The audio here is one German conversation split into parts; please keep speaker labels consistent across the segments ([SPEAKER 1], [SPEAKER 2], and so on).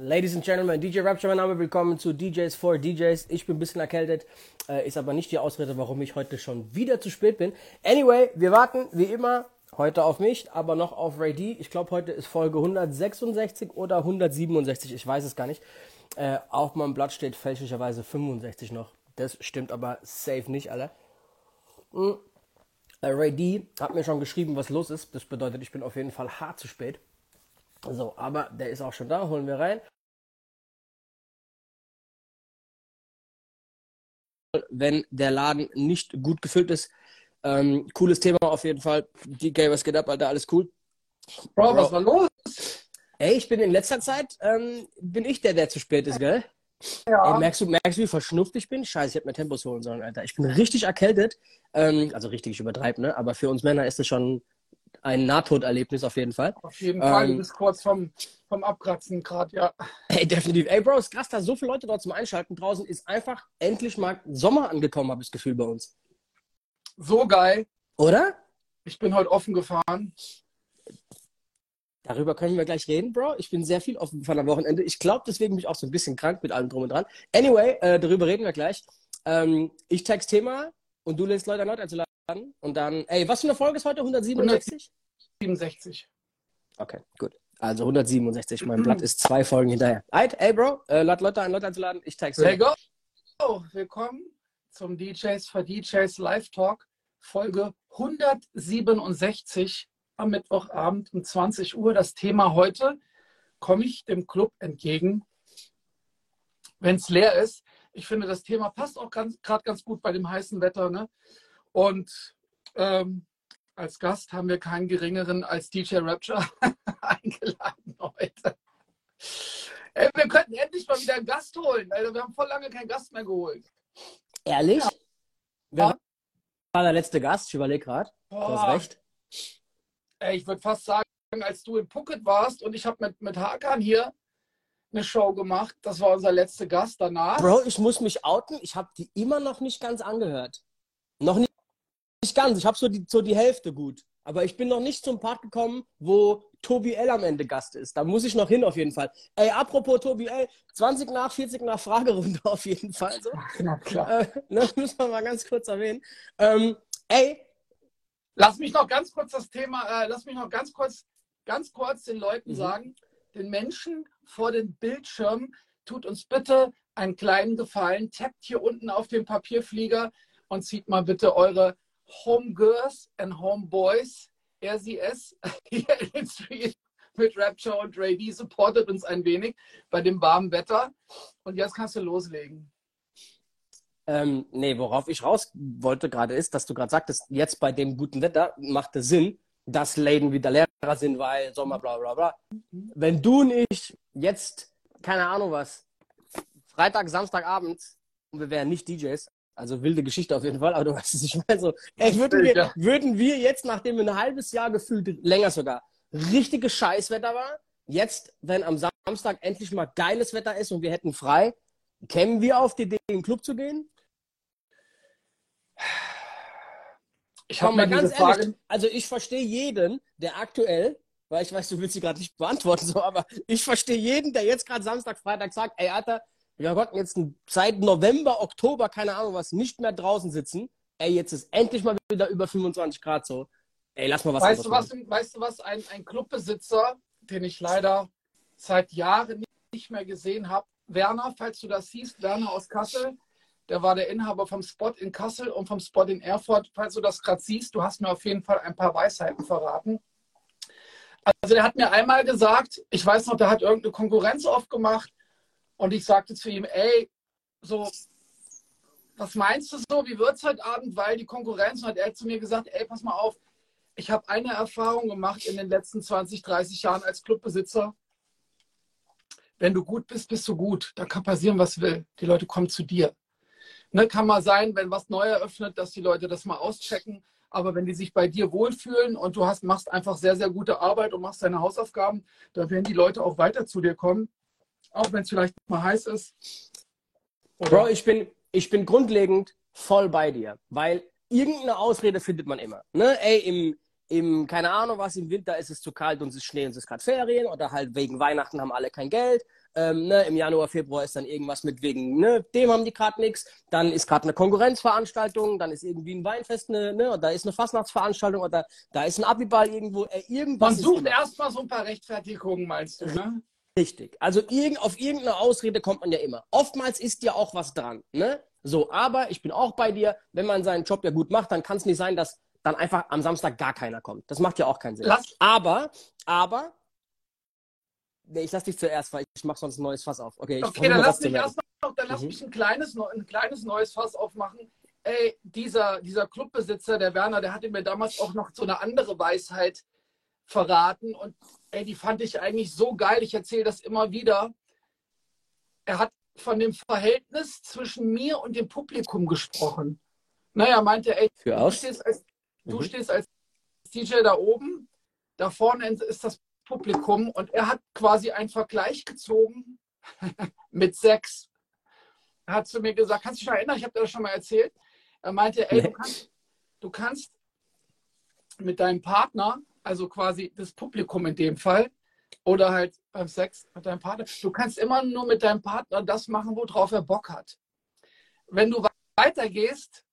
[SPEAKER 1] Ladies and Gentlemen, DJ Rapture, mein Name, willkommen zu DJs for DJs. Ich bin ein bisschen erkältet, äh, ist aber nicht die Ausrede, warum ich heute schon wieder zu spät bin. Anyway, wir warten wie immer heute auf mich, aber noch auf Ray D. Ich glaube, heute ist Folge 166 oder 167, ich weiß es gar nicht. Äh, auf meinem Blatt steht fälschlicherweise 65 noch. Das stimmt aber safe nicht, alle. Mhm. Äh, Ray D hat mir schon geschrieben, was los ist. Das bedeutet, ich bin auf jeden Fall hart zu spät. So, aber der ist auch schon da, holen wir rein. Wenn der Laden nicht gut gefüllt ist. Ähm, cooles Thema auf jeden Fall. DK, was geht ab, Alter? Alles cool?
[SPEAKER 2] Bro, was war los?
[SPEAKER 1] Ey, ich bin in letzter Zeit, ähm, bin ich der, der zu spät ist, gell? Ja. Ey, merkst, du, merkst du, wie verschnupft ich bin? Scheiße, ich hätte mir Tempos holen sollen, Alter. Ich bin richtig erkältet. Ähm, also richtig, ich übertreibe, ne? Aber für uns Männer ist es schon ein Nahtoderlebnis auf jeden Fall.
[SPEAKER 2] Auf jeden Fall, ähm, du bist kurz vom, vom Abkratzen gerade, ja.
[SPEAKER 1] Ey, definitiv. Ey, Bro, ist krass, da so viele Leute dort zum Einschalten draußen ist einfach endlich mal Sommer angekommen, habe ich das Gefühl bei uns.
[SPEAKER 2] So geil.
[SPEAKER 1] Oder?
[SPEAKER 2] Ich bin heute offen gefahren.
[SPEAKER 1] Darüber können wir gleich reden, Bro. Ich bin sehr viel offen von am Wochenende. Ich glaube, deswegen bin ich auch so ein bisschen krank mit allem drum und dran. Anyway, äh, darüber reden wir gleich. Ähm, ich text Thema und du lässt Leute erneut einzuladen. Und dann, ey, was für eine Folge ist heute? 167?
[SPEAKER 2] 167.
[SPEAKER 1] Okay, gut. Also 167. Mein Blatt ist zwei Folgen hinterher. Alright, ey, Bro, äh, lad Leute ein, Leute einzuladen. Ich text
[SPEAKER 2] There go. Oh, willkommen zum DJs for DJs Live Talk, Folge 167 am Mittwochabend um 20 Uhr. Das Thema heute, komme ich dem Club entgegen, wenn es leer ist. Ich finde, das Thema passt auch gerade ganz gut bei dem heißen Wetter. Ne? Und ähm, als Gast haben wir keinen geringeren als DJ Rapture eingeladen heute. Ey, wir könnten endlich mal wieder einen Gast holen. Also wir haben voll lange keinen Gast mehr geholt.
[SPEAKER 1] Ehrlich? Ja. Wer war der letzte Gast? Ich überlege gerade. Du hast recht.
[SPEAKER 2] Ey, ich würde fast sagen, als du in Phuket warst und ich habe mit, mit Hakan hier eine Show gemacht. Das war unser letzter Gast danach.
[SPEAKER 1] Bro, ich muss mich outen. Ich habe die immer noch nicht ganz angehört. Noch nicht nicht ganz. Ich habe so die, so die Hälfte gut. Aber ich bin noch nicht zum Part gekommen, wo Tobi L am Ende Gast ist. Da muss ich noch hin auf jeden Fall. Ey, apropos Tobi L, 20 nach, 40 nach Fragerunde auf jeden Fall. So.
[SPEAKER 2] Na klar.
[SPEAKER 1] Äh, das ne, müssen wir mal ganz kurz erwähnen. Ähm, ey.
[SPEAKER 2] Lass mich noch ganz kurz das Thema, äh, lass mich noch ganz kurz, ganz kurz den Leuten mhm. sagen, den Menschen vor den Bildschirmen, tut uns bitte einen kleinen Gefallen, tappt hier unten auf den Papierflieger und zieht mal bitte eure Homegirls and Homeboys, RCS, hier in den Street mit Rapture und Ray D supportet uns ein wenig bei dem warmen Wetter. Und jetzt kannst du loslegen.
[SPEAKER 1] Ähm, nee, worauf ich raus wollte gerade ist, dass du gerade sagtest, jetzt bei dem guten Wetter macht es Sinn, dass Läden wieder leerer sind, weil Sommer, bla bla bla. Mhm. Wenn du und ich jetzt, keine Ahnung was, Freitag, Samstagabend, und wir wären nicht DJs, also wilde Geschichte auf jeden Fall, aber du weißt es, ich meine so, ey, würden, wir, würden wir jetzt, nachdem wir ein halbes Jahr gefühlt, länger sogar, richtiges Scheißwetter war, jetzt, wenn am Samstag endlich mal geiles Wetter ist und wir hätten frei, kämen wir auf die Idee, in den Club zu gehen? Ich habe mal ganz ehrlich, Frage... also ich verstehe jeden, der aktuell, weil ich weiß, du willst sie gerade nicht beantworten, so, aber ich verstehe jeden, der jetzt gerade Samstag, Freitag sagt, ey Alter, wir konnten jetzt seit November, Oktober, keine Ahnung was, nicht mehr draußen sitzen. Ey, jetzt ist endlich mal wieder über 25 Grad so. Ey, lass mal was
[SPEAKER 2] Weißt du was, weißt du was, ein, ein Clubbesitzer, den ich leider seit Jahren nicht mehr gesehen habe, Werner, falls du das siehst, Werner aus Kassel, der war der Inhaber vom Spot in Kassel und vom Spot in Erfurt. Falls du das gerade siehst, du hast mir auf jeden Fall ein paar Weisheiten verraten. Also der hat mir einmal gesagt, ich weiß noch, der hat irgendeine Konkurrenz aufgemacht und ich sagte zu ihm, ey, so, was meinst du so, wie wird es heute Abend? Weil die Konkurrenz, und hat er zu mir gesagt, ey, pass mal auf, ich habe eine Erfahrung gemacht in den letzten 20, 30 Jahren als Clubbesitzer. Wenn du gut bist, bist du gut. Da kann passieren, was will. Die Leute kommen zu dir. Ne, kann mal sein, wenn was neu eröffnet, dass die Leute das mal auschecken. Aber wenn die sich bei dir wohlfühlen und du hast, machst einfach sehr, sehr gute Arbeit und machst deine Hausaufgaben, dann werden die Leute auch weiter zu dir kommen auch wenn es vielleicht mal heiß ist.
[SPEAKER 1] Oder? Bro, ich bin, ich bin grundlegend voll bei dir, weil irgendeine Ausrede findet man immer. Ne? Ey, im, im, keine Ahnung was, im Winter ist es zu kalt und es ist Schnee und es ist gerade Ferien oder halt wegen Weihnachten haben alle kein Geld. Ähm, ne, Im Januar, Februar ist dann irgendwas mit wegen, ne, dem haben die gerade nichts. Dann ist gerade eine Konkurrenzveranstaltung, dann ist irgendwie ein Weinfest, ne, ne, oder da ist eine Fastnachtsveranstaltung oder da ist ein Abiball irgendwo. Äh, irgendwas
[SPEAKER 2] Man sucht erstmal so ein paar Rechtfertigungen, meinst du, ne?
[SPEAKER 1] Richtig. Also irg auf irgendeine Ausrede kommt man ja immer. Oftmals ist ja auch was dran, ne? So, aber ich bin auch bei dir, wenn man seinen Job ja gut macht, dann kann es nicht sein, dass dann einfach am Samstag gar keiner kommt. Das macht ja auch keinen Sinn.
[SPEAKER 2] Lass
[SPEAKER 1] aber, aber, nee, ich lass dich zuerst, weil ich mache sonst ein neues Fass auf. Okay, ich
[SPEAKER 2] Okay, dann lass mich
[SPEAKER 1] werden.
[SPEAKER 2] erst noch, dann lass
[SPEAKER 1] Mhm.
[SPEAKER 2] mich ein kleines, ein kleines neues Fass aufmachen. Ey, dieser, dieser Clubbesitzer, der Werner, der hatte mir damals auch noch so eine andere Weisheit verraten und ey, die fand ich eigentlich so geil. Ich erzähle das immer wieder. Er hat von dem Verhältnis zwischen mir und dem Publikum gesprochen. Naja, meinte, ey,
[SPEAKER 1] Für
[SPEAKER 2] du
[SPEAKER 1] aus.
[SPEAKER 2] stehst, als, du
[SPEAKER 1] Mhm.
[SPEAKER 2] stehst als DJ da oben, da vorne ist das Publikum und er hat quasi einen Vergleich gezogen mit Sex. Er hat zu mir gesagt, kannst du dich noch erinnern, ich habe dir das schon mal erzählt. Er meinte, ey, du
[SPEAKER 1] Nee.
[SPEAKER 2] kannst, du kannst mit deinem Partner, also quasi das Publikum in dem Fall, oder halt beim Sex mit deinem Partner, du kannst immer nur mit deinem Partner das machen, worauf er Bock hat. Wenn du weitergehst,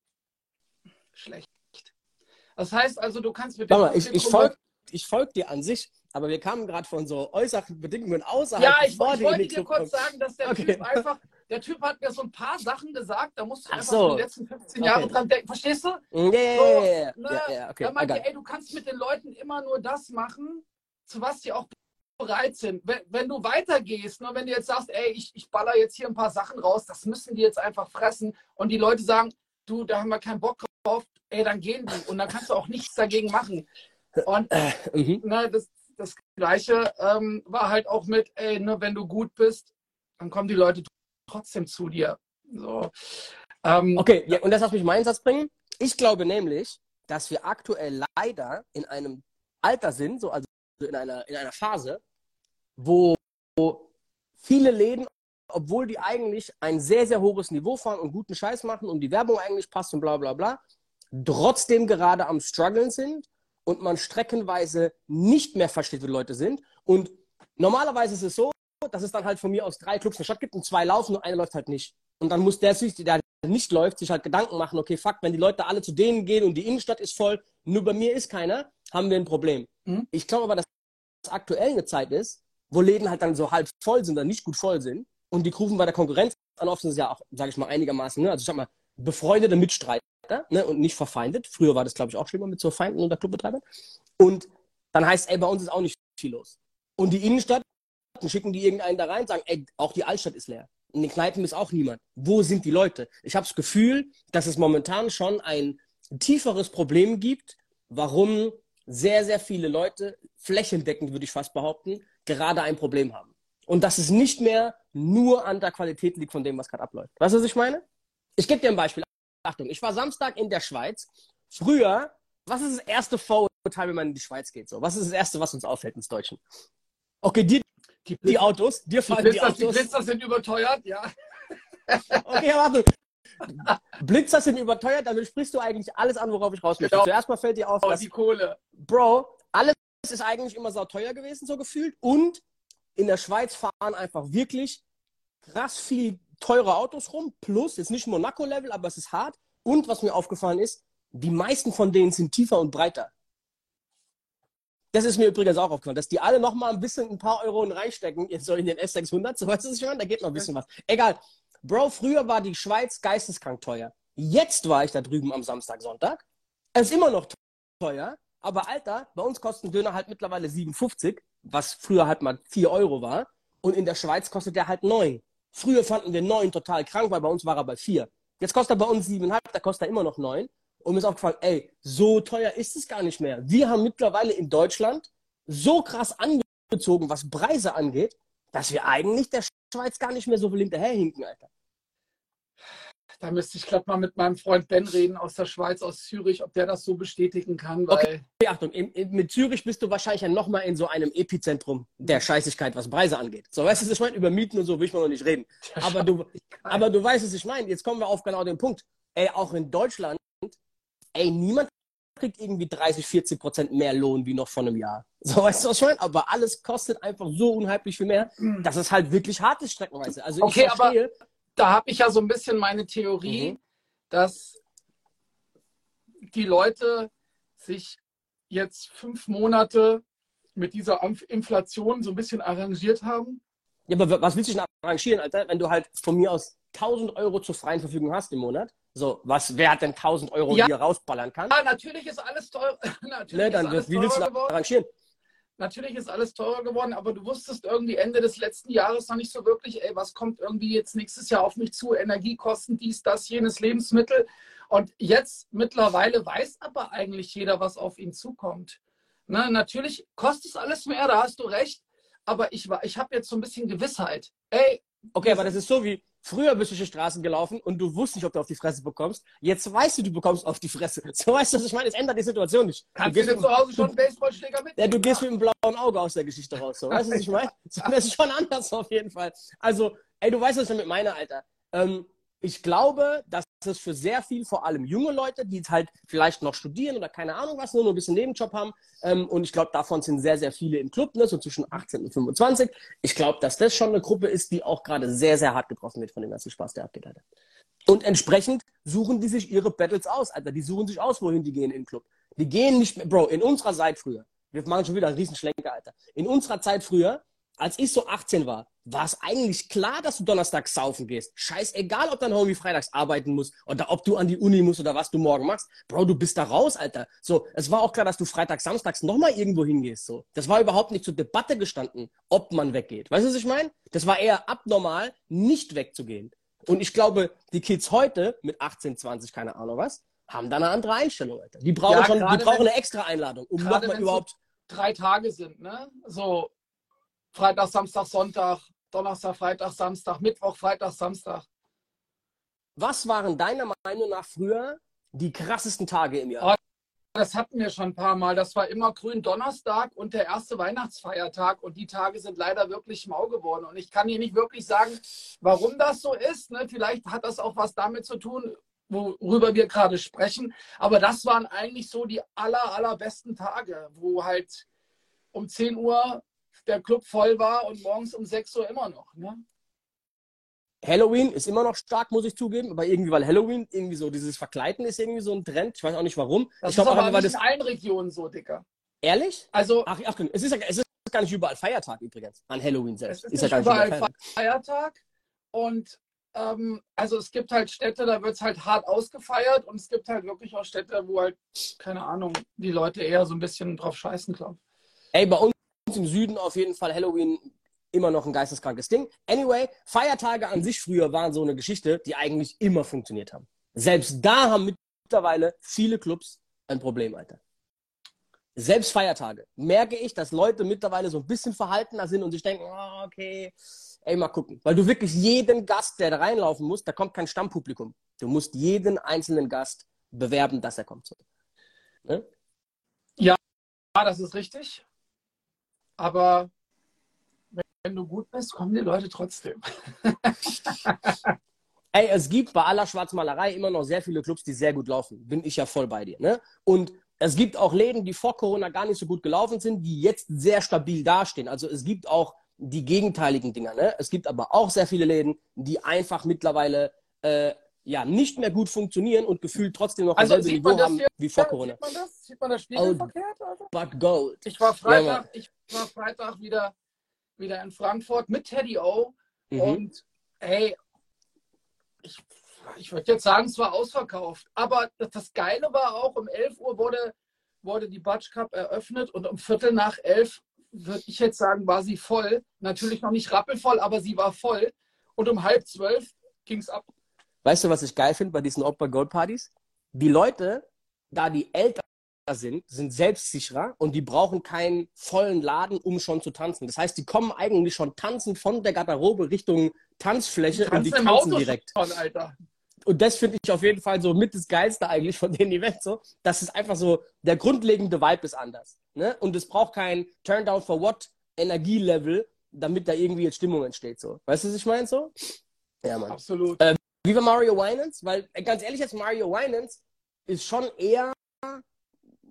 [SPEAKER 2] schlecht. Das heißt also, du kannst mit dem
[SPEAKER 1] mal, ich, ich folge folg dir an sich, aber wir kamen gerade von so äußeren Bedingungen außerhalb.
[SPEAKER 2] Ja, ich, ich wollte dir kurz sagen, dass der
[SPEAKER 1] Okay.
[SPEAKER 2] Typ einfach, der Typ hat mir so ein paar Sachen gesagt, da musst du
[SPEAKER 1] Ach
[SPEAKER 2] einfach
[SPEAKER 1] so.
[SPEAKER 2] so. die letzten 15 Jahre
[SPEAKER 1] Okay.
[SPEAKER 2] dran denken. Verstehst du?
[SPEAKER 1] Ja, ja,
[SPEAKER 2] ne,
[SPEAKER 1] ja, ja, okay.
[SPEAKER 2] er meinte,
[SPEAKER 1] it.
[SPEAKER 2] ey, du kannst mit den Leuten immer nur das machen, zu was sie auch bereit sind. Wenn, wenn du weitergehst, nur wenn du jetzt sagst, ey, ich, ich baller jetzt hier ein paar Sachen raus, das müssen die jetzt einfach fressen und die Leute sagen, du, da haben wir keinen Bock drauf, ey, dann gehen die und dann kannst du auch nichts dagegen machen. Und
[SPEAKER 1] Mhm.
[SPEAKER 2] ne, das, das Gleiche ähm, war halt auch mit, ey, ne, wenn du gut bist, dann kommen die Leute trotzdem zu dir. So. Ähm,
[SPEAKER 1] Okay, ja, und das lass mich meinen Satz bringen. Ich glaube nämlich, dass wir aktuell leider in einem Alter sind, so also in einer, in einer Phase, wo viele Läden, obwohl die eigentlich ein sehr, sehr hohes Niveau fahren und guten Scheiß machen und die Werbung eigentlich passt und bla bla bla, trotzdem gerade am struggeln sind und man streckenweise nicht mehr versteht, wie Leute sind. Und normalerweise ist es so, dass es dann halt von mir aus drei Clubs in der Stadt gibt und zwei laufen und einer läuft halt nicht. Und dann muss der sich, der nicht läuft, sich halt Gedanken machen, okay, fuck, wenn die Leute alle zu denen gehen und die Innenstadt ist voll, nur bei mir ist keiner, haben wir ein Problem.
[SPEAKER 2] Mhm.
[SPEAKER 1] Ich glaube aber, dass aktuell eine Zeit ist, wo Läden halt dann so halb voll sind oder nicht gut voll sind und die rufen bei der Konkurrenz an, oft sind es ja auch, sage ich mal, einigermaßen, ne? also ich sag mal, befreundete Mitstreiter ne? und nicht verfeindet. Früher war das, glaube ich, auch schlimmer mit so Feinden unter Clubbetreibern. Und dann heißt, ey, bei uns ist auch nicht viel los. Und die Innenstadt, dann schicken die irgendeinen da rein, sagen, ey, auch die Altstadt ist leer. In den Kneipen ist auch niemand. Wo sind die Leute? Ich habe das Gefühl, dass es momentan schon ein tieferes Problem gibt, warum sehr, sehr viele Leute, flächendeckend würde ich fast behaupten, gerade ein Problem haben. Und dass es nicht mehr nur an der Qualität liegt von dem, was gerade abläuft. Weißt du, was ich meine? Ich gebe dir ein Beispiel. Achtung, ich war Samstag in der Schweiz. Früher, was ist das erste Vorurteil, wenn man in die Schweiz geht? So? Was ist das erste, was uns auffällt ins Deutschen? Okay, dir
[SPEAKER 2] die,
[SPEAKER 1] die Autos, dir
[SPEAKER 2] die,
[SPEAKER 1] fallen die,
[SPEAKER 2] Blitzer, die
[SPEAKER 1] Autos.
[SPEAKER 2] Blitzer sind überteuert, ja.
[SPEAKER 1] Okay, warte. Blitzer sind überteuert, damit sprichst du eigentlich alles an, worauf ich raus möchte.
[SPEAKER 2] Genau.
[SPEAKER 1] Zuerst mal fällt dir auf,
[SPEAKER 2] Und
[SPEAKER 1] dass
[SPEAKER 2] die Kohle.
[SPEAKER 1] Bro, alles ist eigentlich immer sauteuer gewesen, so gefühlt. Und in der Schweiz fahren einfach wirklich krass viel teure Autos rum. Plus, jetzt nicht Monaco-Level, aber es ist hart. Und was mir aufgefallen ist, die meisten von denen sind tiefer und breiter. Das ist mir übrigens auch aufgefallen, dass die alle noch mal ein bisschen ein paar Euro reinstecken, jetzt so in den S600, so weißt du meine? Da geht noch ein bisschen was. Egal. Bro, früher war die Schweiz geisteskrank teuer. Jetzt war ich da drüben am Samstag, Sonntag. Es ist immer noch teuer, aber Alter, bei uns kostet ein Döner halt mittlerweile 7,50, was früher halt mal 4 Euro war. Und in der Schweiz kostet der halt 9. Früher fanden wir 9 total krank, weil bei uns war er bei 4. Jetzt kostet er bei uns 7,5, da kostet er immer noch 9. Und mir ist aufgefallen, ey, so teuer ist es gar nicht mehr. Wir haben mittlerweile in Deutschland so krass angezogen, was Preise angeht, dass wir eigentlich der Schweiz gar nicht mehr so viel hinterherhinken, Alter.
[SPEAKER 2] Da müsste ich glatt mal mit meinem Freund Ben reden aus der Schweiz, aus Zürich, ob der das so bestätigen kann, weil
[SPEAKER 1] Okay. Achtung, in, in, mit Zürich bist du wahrscheinlich ja nochmal in so einem Epizentrum der Scheißigkeit, was Preise angeht. So, weißt du, was ich meine? Über Mieten und so will ich mal noch nicht reden. Aber du, aber du weißt, was ich meine. Jetzt kommen wir auf genau den Punkt. Ey, auch in Deutschland, ey, niemand kriegt irgendwie 30, 40 Prozent mehr Lohn wie noch vor einem Jahr. So, weißt du, was ich meine? Aber alles kostet einfach so unheimlich viel mehr,
[SPEAKER 2] Mhm.
[SPEAKER 1] dass es halt wirklich hart ist streckenweise. Also
[SPEAKER 2] Okay,
[SPEAKER 1] ich verstehe,
[SPEAKER 2] Da habe ich ja so ein bisschen meine Theorie,
[SPEAKER 1] Mhm.
[SPEAKER 2] dass die Leute sich jetzt fünf Monate mit dieser Inf- Inflation so ein bisschen arrangiert haben.
[SPEAKER 1] Ja, aber was willst du denn arrangieren, Alter, wenn du halt von mir aus 1000 Euro zur freien Verfügung hast im Monat? So, was, wer hat denn 1000 Euro,
[SPEAKER 2] Ja.
[SPEAKER 1] die er rausballern kann?
[SPEAKER 2] Ja, natürlich ist alles teuer. Natürlich
[SPEAKER 1] Ne, dann,
[SPEAKER 2] ist alles
[SPEAKER 1] wie willst du
[SPEAKER 2] geworden.
[SPEAKER 1] arrangieren?
[SPEAKER 2] Natürlich ist alles teurer geworden, aber du wusstest irgendwie Ende des letzten Jahres noch nicht so wirklich, ey, was kommt irgendwie jetzt nächstes Jahr auf mich zu? Energiekosten, dies, das, jenes Lebensmittel. Und jetzt mittlerweile weiß aber eigentlich jeder, was auf ihn zukommt. Ne, natürlich kostet es alles mehr, da hast du recht. Aber ich, war- ich habe jetzt so ein bisschen Gewissheit. Ey,
[SPEAKER 1] Okay, aber das ist so wie, früher bist du durch die Straßen gelaufen und du wusstest nicht, ob du auf die Fresse bekommst. Jetzt weißt du, du bekommst auf die Fresse. So weißt du, was ich meine? Es ändert die Situation nicht.
[SPEAKER 2] kannst
[SPEAKER 1] du
[SPEAKER 2] du
[SPEAKER 1] mit,
[SPEAKER 2] zu Hause schon einen Baseballschläger mit?
[SPEAKER 1] ja, du gehst mit einem blauen Auge aus der Geschichte raus. So. Weißt du, was ich meine? Das ist schon anders auf jeden Fall. Also, ey, du weißt, was ich damit meine, Alter. Ähm, ich glaube, dass es für sehr viel, vor allem junge Leute, die halt vielleicht noch studieren oder keine Ahnung was, nur ein bisschen Nebenjob haben, ähm, und ich glaube, davon sind sehr, sehr viele im Club, ne, so zwischen 18 und 25. Ich glaube, dass das schon eine Gruppe ist, die auch gerade sehr, sehr hart getroffen wird von dem ganzen Spaß, der abgeht, Alter. Und entsprechend suchen die sich ihre Battles aus, Alter. Die suchen sich aus, wohin die gehen den Club. Die gehen nicht mehr, Bro, in unserer Zeit früher, wir machen schon wieder einen Riesenschlenker, Alter. In unserer Zeit früher, als ich so 18 war, war es eigentlich klar, dass du donnerstags saufen gehst. Scheißegal, ob dein Homie freitags arbeiten muss oder ob du an die Uni musst oder was du morgen machst. Bro, du bist da raus, Alter. So, es war auch klar, dass du freitags, samstags nochmal irgendwo hingehst. So, das war überhaupt nicht zur Debatte gestanden, ob man weggeht. Weißt du, was ich meine? Das war eher abnormal, nicht wegzugehen. Und ich glaube, die Kids heute mit 18, 20, keine Ahnung was, haben da eine andere Einstellung, Alter. Die brauchen
[SPEAKER 2] Ja,
[SPEAKER 1] schon, die brauchen
[SPEAKER 2] wenn-
[SPEAKER 1] eine extra Einladung, um nochmal überhaupt.
[SPEAKER 2] drei Tage sind, ne? So Freitag, Samstag, Sonntag, Donnerstag, Freitag, Samstag, Mittwoch, Freitag, Samstag.
[SPEAKER 1] Was waren deiner Meinung nach früher die krassesten Tage im Jahr?
[SPEAKER 2] Das hatten wir schon ein paar Mal. Das war immer Gründonnerstag und der erste Weihnachtsfeiertag. Und die Tage sind leider wirklich mau geworden. Und ich kann hier nicht wirklich sagen, warum das so ist. Ne? Vielleicht hat das auch was damit zu tun, worüber wir gerade sprechen. Aber das waren eigentlich so die aller, allerbesten Tage, wo halt um 10 Uhr der Club voll war und morgens um 6 Uhr immer noch. Ne?
[SPEAKER 1] Halloween ist immer noch stark, muss ich zugeben, aber irgendwie, weil Halloween irgendwie so, dieses Verkleiden ist irgendwie so ein Trend. Ich weiß auch nicht warum.
[SPEAKER 2] Das
[SPEAKER 1] ich glaube
[SPEAKER 2] ist
[SPEAKER 1] auch
[SPEAKER 2] aber nicht
[SPEAKER 1] das.
[SPEAKER 2] in allen Regionen so, Dicker.
[SPEAKER 1] Ehrlich?
[SPEAKER 2] Also
[SPEAKER 1] Ach, ach, es ist, es ist gar nicht überall Feiertag übrigens. An Halloween
[SPEAKER 2] Es
[SPEAKER 1] selbst.
[SPEAKER 2] ist,
[SPEAKER 1] Ist, ja
[SPEAKER 2] nicht
[SPEAKER 1] gar nicht
[SPEAKER 2] überall
[SPEAKER 1] überall Feiertag.
[SPEAKER 2] Feiertag. Und ähm, also es gibt halt Städte, da wird es halt hart ausgefeiert und es gibt halt wirklich auch Städte, wo halt, keine Ahnung, die Leute eher so ein bisschen drauf scheißen, glaube
[SPEAKER 1] Ey, bei uns im Süden auf jeden Fall Halloween immer noch ein geisteskrankes Ding. Anyway, Feiertage an sich früher waren so eine Geschichte, die eigentlich immer funktioniert haben. Selbst da haben mittlerweile viele Clubs ein Problem, Alter. Selbst Feiertage merke ich, dass Leute mittlerweile so ein bisschen verhaltener sind und sich denken, oh, okay, ey, mal gucken. Weil du wirklich jeden Gast, der da reinlaufen muss, da kommt kein Stammpublikum. Du musst jeden einzelnen Gast bewerben, dass er kommt. Ne?
[SPEAKER 2] Ja, das ist richtig. Aber wenn du gut bist, kommen die Leute trotzdem.
[SPEAKER 1] Ey, es gibt bei aller Schwarzmalerei immer noch sehr viele Clubs, die sehr gut laufen. Bin ich ja voll bei dir. Ne? Und es gibt auch Läden, die vor Corona gar nicht so gut gelaufen sind, die jetzt sehr stabil dastehen. Also es gibt auch die gegenteiligen Dinger. Ne? Es gibt aber auch sehr viele Läden, die einfach mittlerweile äh, ja nicht mehr gut funktionieren und gefühlt trotzdem noch
[SPEAKER 2] Also
[SPEAKER 1] dasselbe Niveau
[SPEAKER 2] das
[SPEAKER 1] haben
[SPEAKER 2] hier?
[SPEAKER 1] wie vor
[SPEAKER 2] Ja,
[SPEAKER 1] Corona.
[SPEAKER 2] Sieht man das? Sieht man das Spiegel verkehrt? Alter?
[SPEAKER 1] But gold.
[SPEAKER 2] Ich war
[SPEAKER 1] Ja,
[SPEAKER 2] Freitag, ich war Freitag wieder, wieder in Frankfurt mit Teddy O.
[SPEAKER 1] Mhm.
[SPEAKER 2] Und hey, ich, ich würde jetzt sagen, es war ausverkauft. Aber das, Geile war auch, um 11 Uhr wurde, wurde die Batsch Cup eröffnet und um Viertel nach elf, würde ich jetzt sagen, war sie voll. Natürlich noch nicht rappelvoll, aber sie war voll. Und um halb zwölf ging es ab.
[SPEAKER 1] Weißt du, was ich geil finde bei diesen Opera Gold Partys? Die Leute, da die älter sind, sind selbstsicherer und die brauchen keinen vollen Laden, um schon zu tanzen. Das heißt, die kommen eigentlich schon tanzen von der Garderobe Richtung Tanzfläche und die tanzen
[SPEAKER 2] Auto
[SPEAKER 1] direkt.
[SPEAKER 2] schon.
[SPEAKER 1] Und das finde ich auf jeden Fall so mit das Geilste eigentlich von den Events so. Das ist einfach so, der grundlegende Vibe ist anders. Ne? Und es braucht kein Turn down for what Energielevel, damit da irgendwie jetzt Stimmung entsteht. So. Weißt du, was ich meine so? Ja, Mann.
[SPEAKER 2] Absolut.
[SPEAKER 1] Wie war Mario Winans? Weil, äh, ganz ehrlich, jetzt Mario Winans ist schon eher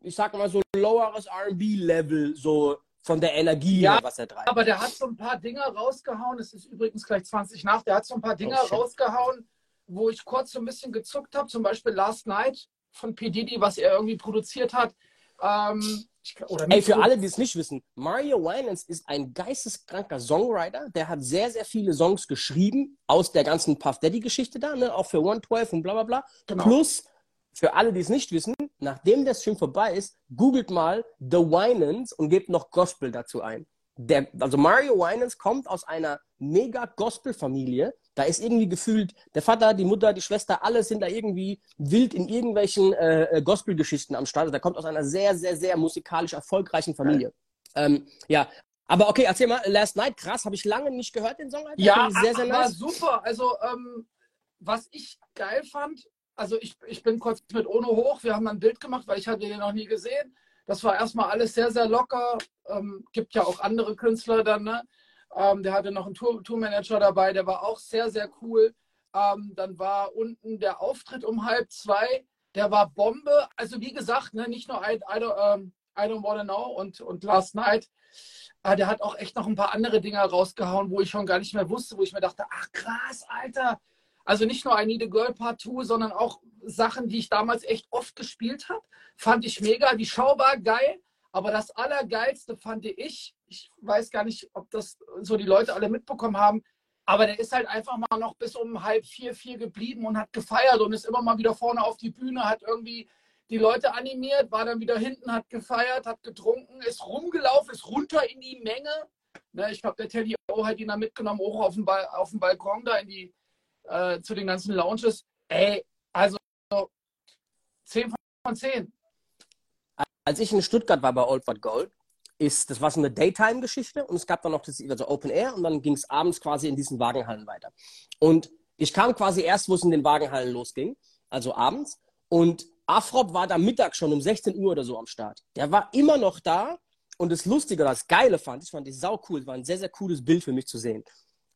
[SPEAKER 1] ich sag mal, so loweres RB-Level, so von der Energie,
[SPEAKER 2] Ja,
[SPEAKER 1] her, was er treibt.
[SPEAKER 2] Aber der hat so ein paar Dinge rausgehauen. Es ist übrigens gleich 20 nach. Der hat so ein paar Dinge
[SPEAKER 1] Oh,
[SPEAKER 2] rausgehauen, wo ich kurz so ein bisschen gezuckt habe. Zum Beispiel Last Night von P. Diddy, was er irgendwie produziert hat. Ähm, oder
[SPEAKER 1] Ey, für alle, die es nicht wissen, Mario Winans ist ein geisteskranker Songwriter. Der hat sehr, sehr viele Songs geschrieben aus der ganzen Puff Daddy-Geschichte da, ne? auch für 112 und bla bla bla.
[SPEAKER 2] Genau.
[SPEAKER 1] Plus, für alle, die es nicht wissen, nachdem der Stream vorbei ist, googelt mal The Winans und gebt noch Gospel dazu ein. Der, also Mario Winans kommt aus einer mega Gospel-Familie. Da ist irgendwie gefühlt, der Vater, die Mutter, die Schwester, alle sind da irgendwie wild in irgendwelchen äh, äh, Gospel-Geschichten am Start. Der kommt aus einer sehr, sehr, sehr musikalisch erfolgreichen Familie. Ähm, ja, aber okay, erzähl mal, Last Night, krass, habe ich lange nicht gehört, den Song. Alter.
[SPEAKER 2] Ja,
[SPEAKER 1] sehr, sehr
[SPEAKER 2] war
[SPEAKER 1] nice.
[SPEAKER 2] super. Also, ähm, was ich geil fand, also ich, ich bin kurz mit Ono hoch, wir haben ein Bild gemacht, weil ich hatte den noch nie gesehen. Das war erstmal alles sehr, sehr locker. Ähm, gibt ja auch andere Künstler dann, ne? Ähm, der hatte noch einen Tour- Tourmanager dabei, der war auch sehr, sehr cool. Ähm, dann war unten der Auftritt um halb zwei, der war Bombe. Also wie gesagt, ne, nicht nur I, I, don't, ähm, I don't Wanna Know und, und Last Night, Ah, der hat auch echt noch ein paar andere Dinge rausgehauen, wo ich schon gar nicht mehr wusste, wo ich mir dachte, ach krass, Alter. Also nicht nur I Need a Girl Part 2, sondern auch Sachen, die ich damals echt oft gespielt habe. Fand ich mega. Die Show war geil, aber das Allergeilste fand ich, ich weiß gar nicht, ob das so die Leute alle mitbekommen haben, aber der ist halt einfach mal noch bis um halb vier, vier geblieben und hat gefeiert und ist immer mal wieder vorne auf die Bühne, hat irgendwie die Leute animiert, war dann wieder hinten, hat gefeiert, hat getrunken, ist rumgelaufen, ist runter in die Menge. Ne, ich glaube, der Teddy O hat ihn da mitgenommen, hoch auf den, ba auf den Balkon da in die, äh, zu den ganzen Lounges. Ey, also 10 von 10.
[SPEAKER 1] als ich in Stuttgart war bei Old But Gold, ist, das war so eine Daytime-Geschichte und es gab dann noch das also Open Air und dann ging es abends quasi in diesen Wagenhallen weiter. Und ich kam quasi erst, wo es in den Wagenhallen losging, also abends. Und Afrop war da Mittag schon um 16 Uhr oder so am Start. Der war immer noch da und das Lustige, das Geile fand ich, fand ich sau cool, war ein sehr, sehr cooles Bild für mich zu sehen.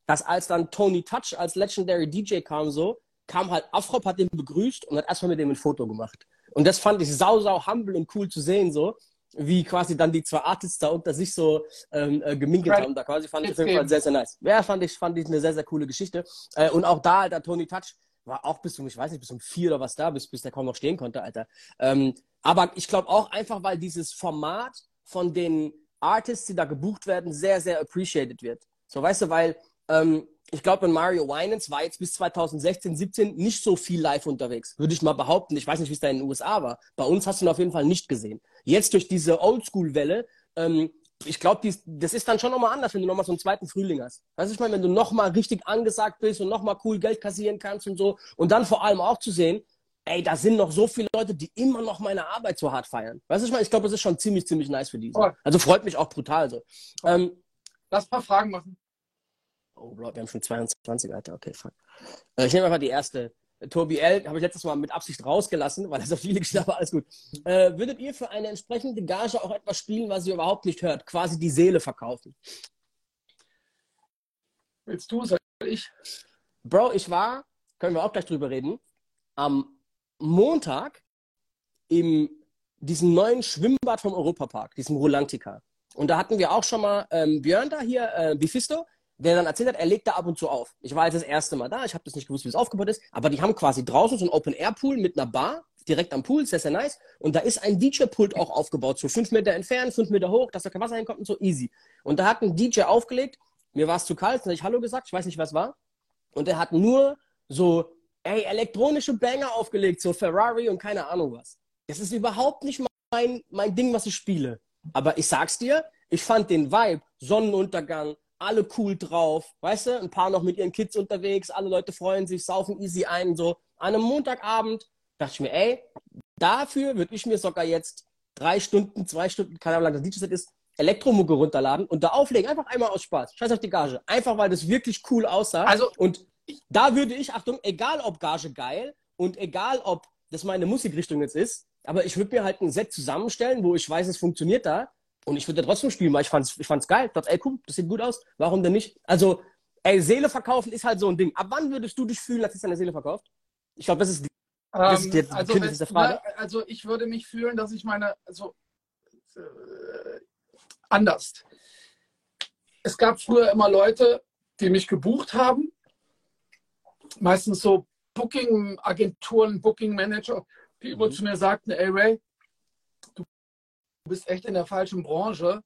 [SPEAKER 1] Dass als dann Tony Touch als Legendary DJ kam so, kam halt Afrop, hat den begrüßt und hat erstmal mit dem ein Foto gemacht. Und das fand ich sau, sau humble und cool zu sehen, so wie quasi dann die zwei Artists da unter sich so ähm, äh, geminkelt
[SPEAKER 2] Right.
[SPEAKER 1] haben. Da quasi fand ich auf jeden Fall sehr, sehr nice. Ja, fand ich, fand ich eine sehr, sehr coole Geschichte. Äh, und auch da, Alter, Tony Touch war auch bis um, ich weiß nicht, bis um vier oder was da, bis, bis der kaum noch stehen konnte, Alter. Ähm, aber ich glaube auch einfach, weil dieses Format von den Artists, die da gebucht werden, sehr, sehr appreciated wird. So, weißt du, weil ähm, ich glaube, in Mario Winans war jetzt bis 2016, 17 nicht so viel live unterwegs, würde ich mal behaupten. Ich weiß nicht, wie es da in den USA war. Bei uns hast du ihn auf jeden Fall nicht gesehen. Jetzt durch diese Oldschool-Welle, ähm, ich glaube, das ist dann schon nochmal anders, wenn du nochmal so einen zweiten Frühling hast. Weißt du, ich meine, wenn du nochmal richtig angesagt bist und nochmal cool Geld kassieren kannst und so. Und dann vor allem auch zu sehen, ey, da sind noch so viele Leute, die immer noch meine Arbeit so hart feiern. Weißt du, ich meine, ich glaube, das ist schon ziemlich, ziemlich nice für die. so. Also freut mich auch brutal so. Ähm,
[SPEAKER 2] Lass ein paar Fragen machen.
[SPEAKER 1] Oh, Bro, wir haben schon 22, Alter. Okay, fuck. Äh, ich nehme einfach die erste. Äh, Tobi L. habe ich letztes Mal mit Absicht rausgelassen, weil er so viele geschnappt aber alles gut. Äh, würdet ihr für eine entsprechende Gage auch etwas spielen, was ihr überhaupt nicht hört? Quasi die Seele verkaufen?
[SPEAKER 2] Willst du, soll ich?
[SPEAKER 1] Bro, ich war, können wir auch gleich drüber reden, am Montag im diesem neuen Schwimmbad vom Europapark, diesem Rolantica. Und da hatten wir auch schon mal ähm, Björn da hier, äh, Bifisto, der dann erzählt hat, er legt da ab und zu auf. Ich war jetzt das erste Mal da, ich habe das nicht gewusst, wie es aufgebaut ist, aber die haben quasi draußen so einen Open-Air-Pool mit einer Bar, direkt am Pool, sehr, sehr nice. Und da ist ein DJ-Pult auch aufgebaut, so fünf Meter entfernt, fünf Meter hoch, dass da kein Wasser hinkommt und so easy. Und da hat ein DJ aufgelegt, mir war es zu kalt, dann habe ich Hallo gesagt, ich weiß nicht, was war. Und er hat nur so, ey, elektronische Banger aufgelegt, so Ferrari und keine Ahnung was. Das ist überhaupt nicht mein, mein Ding, was ich spiele. Aber ich sag's dir, ich fand den Vibe, Sonnenuntergang, alle cool drauf, weißt du, ein paar noch mit ihren Kids unterwegs, alle Leute freuen sich, saufen easy ein, so. An einem Montagabend dachte ich mir, ey, dafür würde ich mir sogar jetzt drei Stunden, zwei Stunden, keine Ahnung, lang das DJ-Set ist, Elektromucke runterladen und da auflegen, einfach einmal aus Spaß. Scheiß auf die Gage. Einfach, weil das wirklich cool aussah.
[SPEAKER 2] Also-
[SPEAKER 1] und da würde ich, Achtung, egal ob Gage geil und egal ob das meine Musikrichtung jetzt ist, aber ich würde mir halt ein Set zusammenstellen, wo ich weiß, es funktioniert da und ich würde trotzdem spielen, weil ich fand's, ich fand's geil. Ich dachte, ey, cool, das sieht gut aus. Warum denn nicht? Also, ey, Seele verkaufen ist halt so ein Ding. Ab wann würdest du dich fühlen, als ist deine Seele verkauft? Ich glaube, das ist Das ist jetzt die
[SPEAKER 2] also, wenn-
[SPEAKER 1] Frage.
[SPEAKER 2] ne, also ich würde mich fühlen, dass ich meine, also äh, anders. Es gab früher immer Leute, die mich gebucht haben, meistens so Booking-Agenturen, Booking-Manager, die immer
[SPEAKER 1] Mhm.
[SPEAKER 2] zu mir sagten, ey Ray, bist echt in der falschen Branche.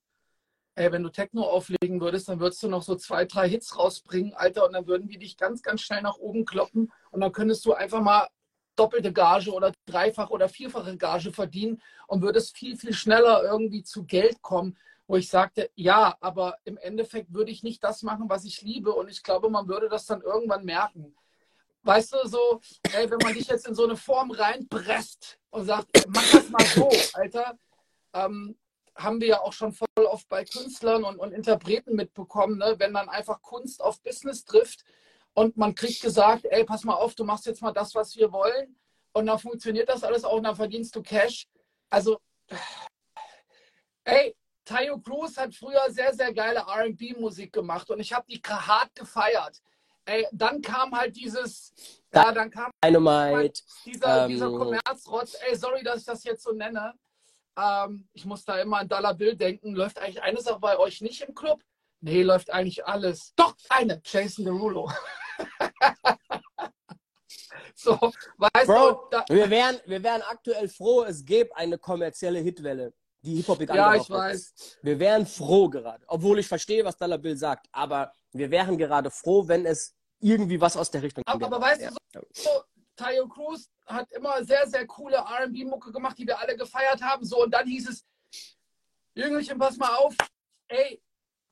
[SPEAKER 2] Ey, wenn du Techno auflegen würdest, dann würdest du noch so zwei, drei Hits rausbringen, Alter, und dann würden die dich ganz, ganz schnell nach oben kloppen und dann könntest du einfach mal doppelte Gage oder dreifach oder vierfache Gage verdienen und würdest viel, viel schneller irgendwie zu Geld kommen, wo ich sagte, ja, aber im Endeffekt würde ich nicht das machen, was ich liebe und ich glaube, man würde das dann irgendwann merken. Weißt du, so, ey, wenn man dich jetzt in so eine Form reinpresst und sagt, mach das mal so, Alter, ähm, haben wir ja auch schon voll oft bei Künstlern und, und Interpreten mitbekommen, ne? wenn dann einfach Kunst auf Business trifft und man kriegt gesagt, ey, pass mal auf, du machst jetzt mal das, was wir wollen und dann funktioniert das alles auch und dann verdienst du Cash. Also, ey, Tayo Cruz hat früher sehr, sehr geile R&B-Musik gemacht und ich habe die hart gefeiert. Ey, dann kam halt dieses, ja, dann kam
[SPEAKER 1] Dynamite.
[SPEAKER 2] dieser,
[SPEAKER 1] Ähm,
[SPEAKER 2] dieser Kommerzrotz, ey, sorry, dass ich das jetzt so nenne. Ähm, ich muss da immer an Dollar Bill denken. Läuft eigentlich eine Sache bei euch nicht im Club? Nee, läuft eigentlich alles. Doch, eine. Jason Derulo. so, weißt
[SPEAKER 1] Bro,
[SPEAKER 2] du,
[SPEAKER 1] wir wären, wir wären aktuell froh, es gäbe eine kommerzielle Hitwelle, die Hip-Hop
[SPEAKER 2] ja, ich weiß.
[SPEAKER 1] Wir wären froh gerade, obwohl ich verstehe, was Dollar Bill sagt, aber wir wären gerade froh, wenn es irgendwie was aus der Richtung
[SPEAKER 2] Aber, aber weißt
[SPEAKER 1] Ja.
[SPEAKER 2] du, so, Tayo Cruz hat immer sehr, sehr coole RB-Mucke gemacht, die wir alle gefeiert haben. So, und dann hieß es, Jüngelchen, pass mal auf, ey,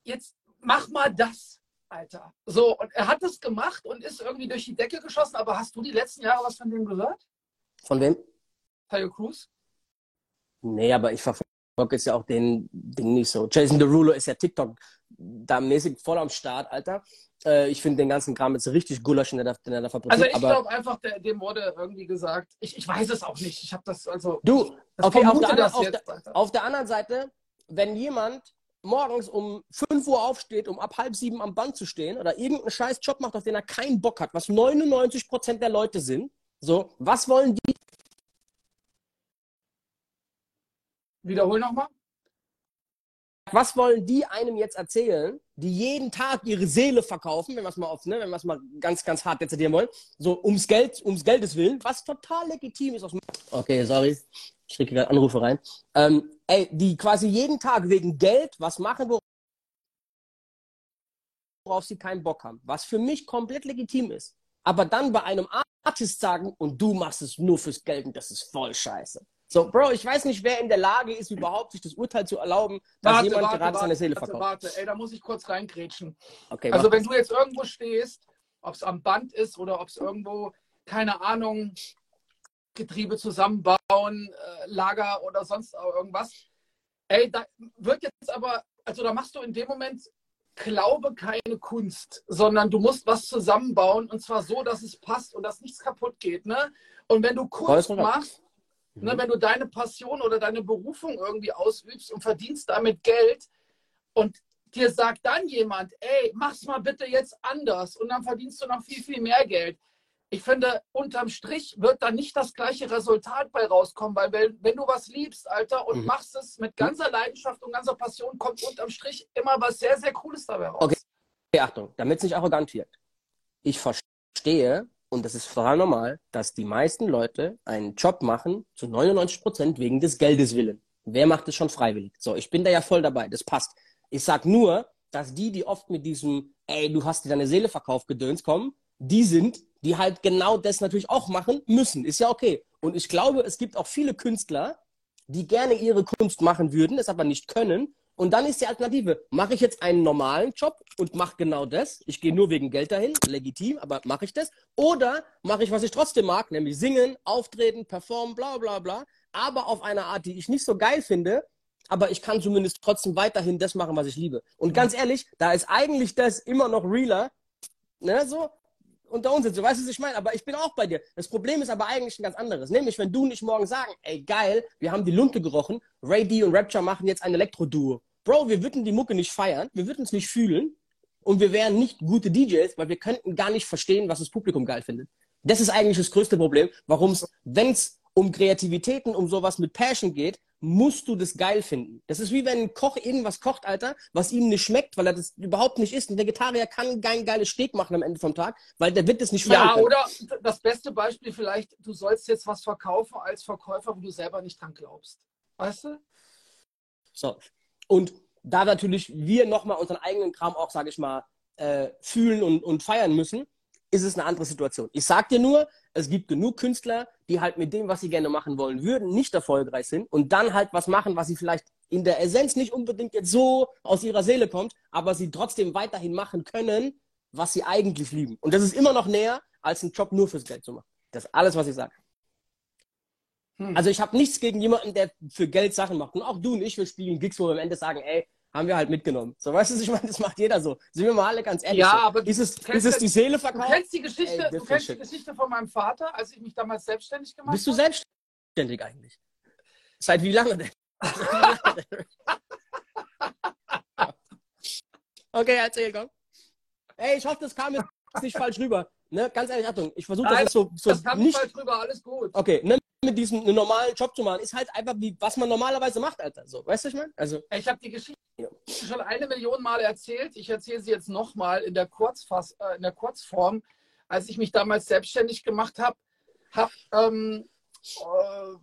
[SPEAKER 2] jetzt mach mal das, Alter. So, und er hat es gemacht und ist irgendwie durch die Decke geschossen, aber hast du die letzten Jahre was von dem gehört?
[SPEAKER 1] Von wem?
[SPEAKER 2] Tayo Cruz?
[SPEAKER 1] Nee, aber ich verfolge jetzt ja auch den Ding nicht so. Jason Derulo ist ja TikTok da mäßig voll am Start, Alter. Äh, ich finde den ganzen Kram jetzt richtig Gulasch, den er da, den er da
[SPEAKER 2] Also
[SPEAKER 1] fabriziert.
[SPEAKER 2] ich
[SPEAKER 1] aber
[SPEAKER 2] glaube einfach, der, dem wurde irgendwie gesagt, ich, ich weiß es auch nicht. Ich habe das also.
[SPEAKER 1] du,
[SPEAKER 2] das
[SPEAKER 1] okay, auf der, anderen,
[SPEAKER 2] das
[SPEAKER 1] auf, der, auf der anderen Seite, wenn jemand morgens um 5 Uhr aufsteht, um ab halb sieben am Band zu stehen oder irgendeinen scheiß Job macht, auf den er keinen Bock hat, was 99% der Leute sind, so, was wollen die?
[SPEAKER 2] Wiederhol nochmal.
[SPEAKER 1] Was wollen die einem jetzt erzählen, die jeden Tag ihre Seele verkaufen, wenn wir es mal auf, ne, wenn wir es mal ganz, ganz hart dezidieren wollen, so ums Geld, ums Geldes willen, was total legitim ist. Okay, sorry, ich kriege gerade Anrufe rein. Ähm, ey, die quasi jeden Tag wegen Geld was machen, worauf sie keinen Bock haben, was für mich komplett legitim ist. Aber dann bei einem Artist sagen, und du machst es nur fürs Geld und das ist voll scheiße. So, Bro, ich weiß nicht, wer in der Lage ist, überhaupt sich das Urteil zu erlauben, dass jemand gerade seine Seele
[SPEAKER 2] warte,
[SPEAKER 1] verkauft.
[SPEAKER 2] warte, ey, da muss ich kurz reingrätschen.
[SPEAKER 1] Okay,
[SPEAKER 2] Also wenn du jetzt irgendwo stehst, ob es am Band ist oder ob es irgendwo, keine Ahnung, Getriebe zusammenbauen, äh, Lager oder sonst irgendwas. Ey, da wird jetzt aber, also da machst du in dem Moment, glaube keine Kunst, sondern du musst was zusammenbauen und zwar so, dass es passt und dass nichts kaputt geht. Ne? Und wenn du Kunst
[SPEAKER 1] Vollkommen.
[SPEAKER 2] Machst, Ne,
[SPEAKER 1] Mhm.
[SPEAKER 2] wenn du deine Passion oder deine Berufung irgendwie ausübst und verdienst damit Geld und dir sagt dann jemand, ey, mach's mal bitte jetzt anders und dann verdienst du noch viel, viel mehr Geld. Ich finde, unterm Strich wird da nicht das gleiche Resultat bei rauskommen, weil wenn, wenn du was liebst, Alter, und
[SPEAKER 1] Mhm.
[SPEAKER 2] machst es mit ganzer Leidenschaft und ganzer Passion, kommt unterm Strich immer was sehr, sehr Cooles dabei raus.
[SPEAKER 1] Okay. Okay, Achtung, damit es nicht arrogant wirkt. Ich verstehe, und das ist total normal, dass die meisten Leute einen Job machen, zu 99 Prozent wegen des Geldes willen. Wer macht es schon freiwillig? So, ich bin da ja voll dabei, das passt. Ich sag nur, dass die, die oft mit diesem, ey, du hast dir deine Seele verkauft, Gedöns kommen, die sind, die halt genau das natürlich auch machen müssen. Ist ja okay. Und ich glaube, es gibt auch viele Künstler, die gerne ihre Kunst machen würden, es aber nicht können. Und dann ist die Alternative, mache ich jetzt einen normalen Job und mache genau das. Ich gehe nur wegen Geld dahin, legitim, aber mache ich das? Oder mache ich, was ich trotzdem mag, nämlich singen, auftreten, performen, bla bla bla, aber auf eine Art, die ich nicht so geil finde, aber ich kann zumindest trotzdem weiterhin das machen, was ich liebe. Und ganz ehrlich, da ist eigentlich das immer noch realer, ne, so, unter uns jetzt, du weißt, was ich meine, aber ich bin auch bei dir. Das Problem ist aber eigentlich ein ganz anderes. Nämlich, wenn du nicht morgen sagen, ey, geil, wir haben die Lunte gerochen, Ray D und Rapture machen jetzt ein Elektro-Duo. Bro, wir würden die Mucke nicht feiern, wir würden es nicht fühlen und wir wären nicht gute DJs, weil wir könnten gar nicht verstehen, was das Publikum geil findet. Das ist eigentlich das größte Problem, warum es, wenn es um Kreativitäten, um sowas mit Passion geht, musst du das geil finden. Das ist wie wenn ein Koch irgendwas kocht, Alter, was ihm nicht schmeckt, weil er das überhaupt nicht isst. Ein Vegetarier kann kein geiles Steak machen am Ende vom Tag, weil der wird das nicht
[SPEAKER 2] Ja, oder das beste Beispiel vielleicht, du sollst jetzt was verkaufen als Verkäufer, wo du selber nicht dran glaubst. Weißt du?
[SPEAKER 1] So. Und da natürlich wir nochmal unseren eigenen Kram auch, sage ich mal, äh, fühlen und, und feiern müssen, ist es eine andere Situation. Ich sag dir nur, es gibt genug Künstler, die halt mit dem, was sie gerne machen wollen würden, nicht erfolgreich sind und dann halt was machen, was sie vielleicht in der Essenz nicht unbedingt jetzt so aus ihrer Seele kommt, aber sie trotzdem weiterhin machen können, was sie eigentlich lieben. Und das ist immer noch näher, als einen Job nur fürs Geld zu machen. Das ist alles, was ich sage. Hm. Also ich habe nichts gegen jemanden, der für Geld Sachen macht. Und auch du und ich, wir spielen Gigs, wo wir am Ende sagen, ey, haben wir halt mitgenommen. So, weißt du, ich meine, das macht jeder so. Sind wir mal alle ganz ehrlich.
[SPEAKER 2] Ja, aber
[SPEAKER 1] ist es, ist es die Seele verkauft?
[SPEAKER 2] Du kennst die Geschichte, Ey, du kennst die Geschichte von meinem Vater, als ich mich damals selbstständig gemacht habe.
[SPEAKER 1] Bist du selbstständig eigentlich? Seit wie lange denn? okay, erzähl, komm. Ey, ich hoffe, das kam jetzt nicht falsch rüber. Ne? Ganz ehrlich, Achtung, ich versuche das jetzt so, so
[SPEAKER 2] das nicht falsch rüber, alles gut.
[SPEAKER 1] Okay, ne? mit diesem normalen Job zu machen, ist halt einfach wie, was man normalerweise macht, Alter. So, weißt du, ich meine? Also,
[SPEAKER 2] ich habe die Geschichte ja. schon eine Million Mal erzählt. Ich erzähle sie jetzt nochmal in, der Kurzfass, äh, in der Kurzform. Als ich mich damals selbstständig gemacht habe, habe ähm, äh,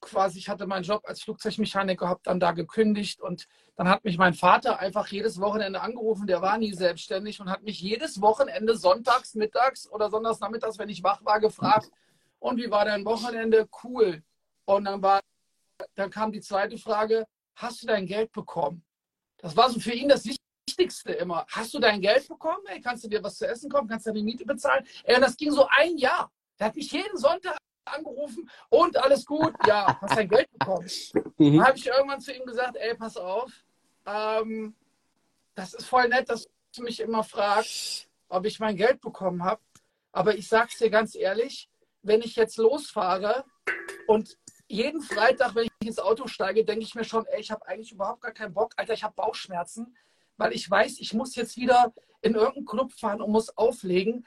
[SPEAKER 2] quasi, ich hatte meinen Job als Flugzeugmechaniker, habe dann da gekündigt und dann hat mich mein Vater einfach jedes Wochenende angerufen, der war nie selbstständig und hat mich jedes Wochenende sonntags, mittags oder sonntags nachmittags, wenn ich wach war, gefragt, und wie war dein Wochenende? Cool. Und dann war, dann kam die zweite Frage, hast du dein Geld bekommen? Das war so für ihn das Wichtigste immer. Hast du dein Geld bekommen? Ey, kannst du dir was zu essen kommen? Kannst du die Miete bezahlen? Ey, und das ging so ein Jahr. Der hat mich jeden Sonntag angerufen und alles gut. Ja, hast dein Geld bekommen. Mhm. Dann habe ich irgendwann zu ihm gesagt, ey, pass auf, ähm, das ist voll nett, dass du mich immer fragst, ob ich mein Geld bekommen habe. Aber ich sag's dir ganz ehrlich, wenn ich jetzt losfahre und jeden Freitag, wenn ich ins Auto steige, denke ich mir schon, ey, ich habe eigentlich überhaupt gar keinen Bock. Alter, ich habe Bauchschmerzen, weil ich weiß, ich muss jetzt wieder in irgendeinen Club fahren und muss auflegen.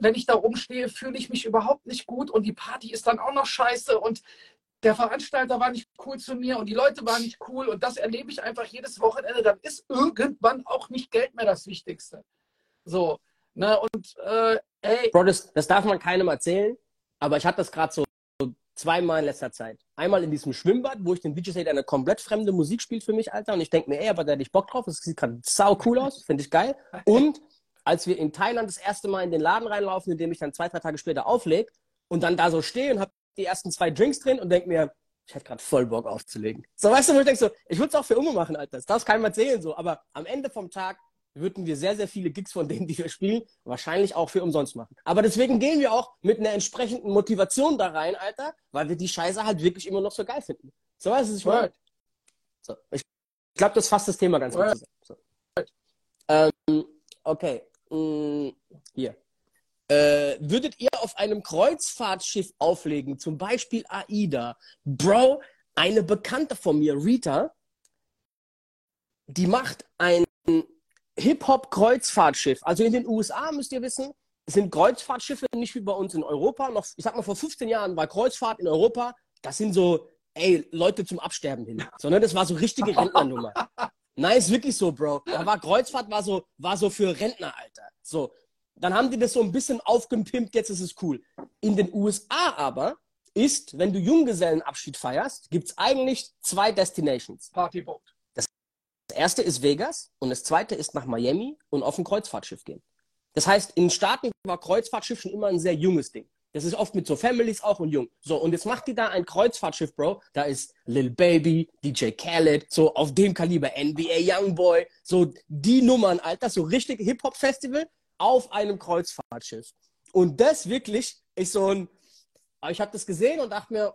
[SPEAKER 2] Wenn ich da rumstehe, fühle ich mich überhaupt nicht gut und die Party ist dann auch noch scheiße und der Veranstalter war nicht cool zu mir und die Leute waren nicht cool und das erlebe ich einfach jedes Wochenende. Dann ist irgendwann auch nicht Geld mehr das Wichtigste. So, ne, und äh, ey.
[SPEAKER 1] Bro, das, das darf man keinem erzählen aber ich hatte das gerade so zweimal in letzter Zeit. Einmal in diesem Schwimmbad, wo ich den DJ sehe, eine komplett fremde Musik spielt für mich, Alter. Und ich denke mir, ey, aber der hat nicht Bock drauf. Das sieht gerade sau cool aus. Finde ich geil. Und als wir in Thailand das erste Mal in den Laden reinlaufen, in dem ich dann zwei, drei Tage später auflege und dann da so stehe und habe die ersten zwei Drinks drin und denke mir, ich hätte gerade voll Bock aufzulegen. So, weißt du, wo ich denke so, ich würde es auch für Umme machen, Alter. Das darf keinem erzählen, so. Aber am Ende vom Tag würden wir sehr, sehr viele Gigs von denen, die wir spielen, wahrscheinlich auch für umsonst machen. Aber deswegen gehen wir auch mit einer entsprechenden Motivation da rein, Alter, weil wir die Scheiße halt wirklich immer noch so geil finden. So weißt du, ich meine. So, ich glaube, das fasst das Thema ganz gut zusammen. So. Ähm, okay. Hm, hier. Äh, würdet ihr auf einem Kreuzfahrtschiff auflegen, zum Beispiel AIDA? Bro, eine Bekannte von mir, Rita, die macht ein Hip-Hop-Kreuzfahrtschiff. Also in den USA, müsst ihr wissen, sind Kreuzfahrtschiffe nicht wie bei uns in Europa. Noch, ich sag mal, vor 15 Jahren war Kreuzfahrt in Europa, das sind so, ey, Leute zum Absterben hin. Sondern das war so richtige Rentnernummer. Nein, ist wirklich so, Bro. Da war Kreuzfahrt war so, war so für Rentner, Alter. So. Dann haben die das so ein bisschen aufgepimpt, jetzt ist es cool. In den USA aber ist, wenn du Junggesellenabschied feierst, gibt es eigentlich zwei Destinations.
[SPEAKER 2] Partyboat.
[SPEAKER 1] Das erste ist Vegas und das zweite ist nach Miami und auf ein Kreuzfahrtschiff gehen. Das heißt, in den Staaten war Kreuzfahrtschiff schon immer ein sehr junges Ding. Das ist oft mit so Families auch und jung. So, und jetzt macht die da ein Kreuzfahrtschiff, Bro. Da ist Lil Baby, DJ Khaled, so auf dem Kaliber, NBA Youngboy, so die Nummern, Alter, so richtig Hip-Hop-Festival auf einem Kreuzfahrtschiff. Und das wirklich ist so ein, ich habe das gesehen und dachte mir,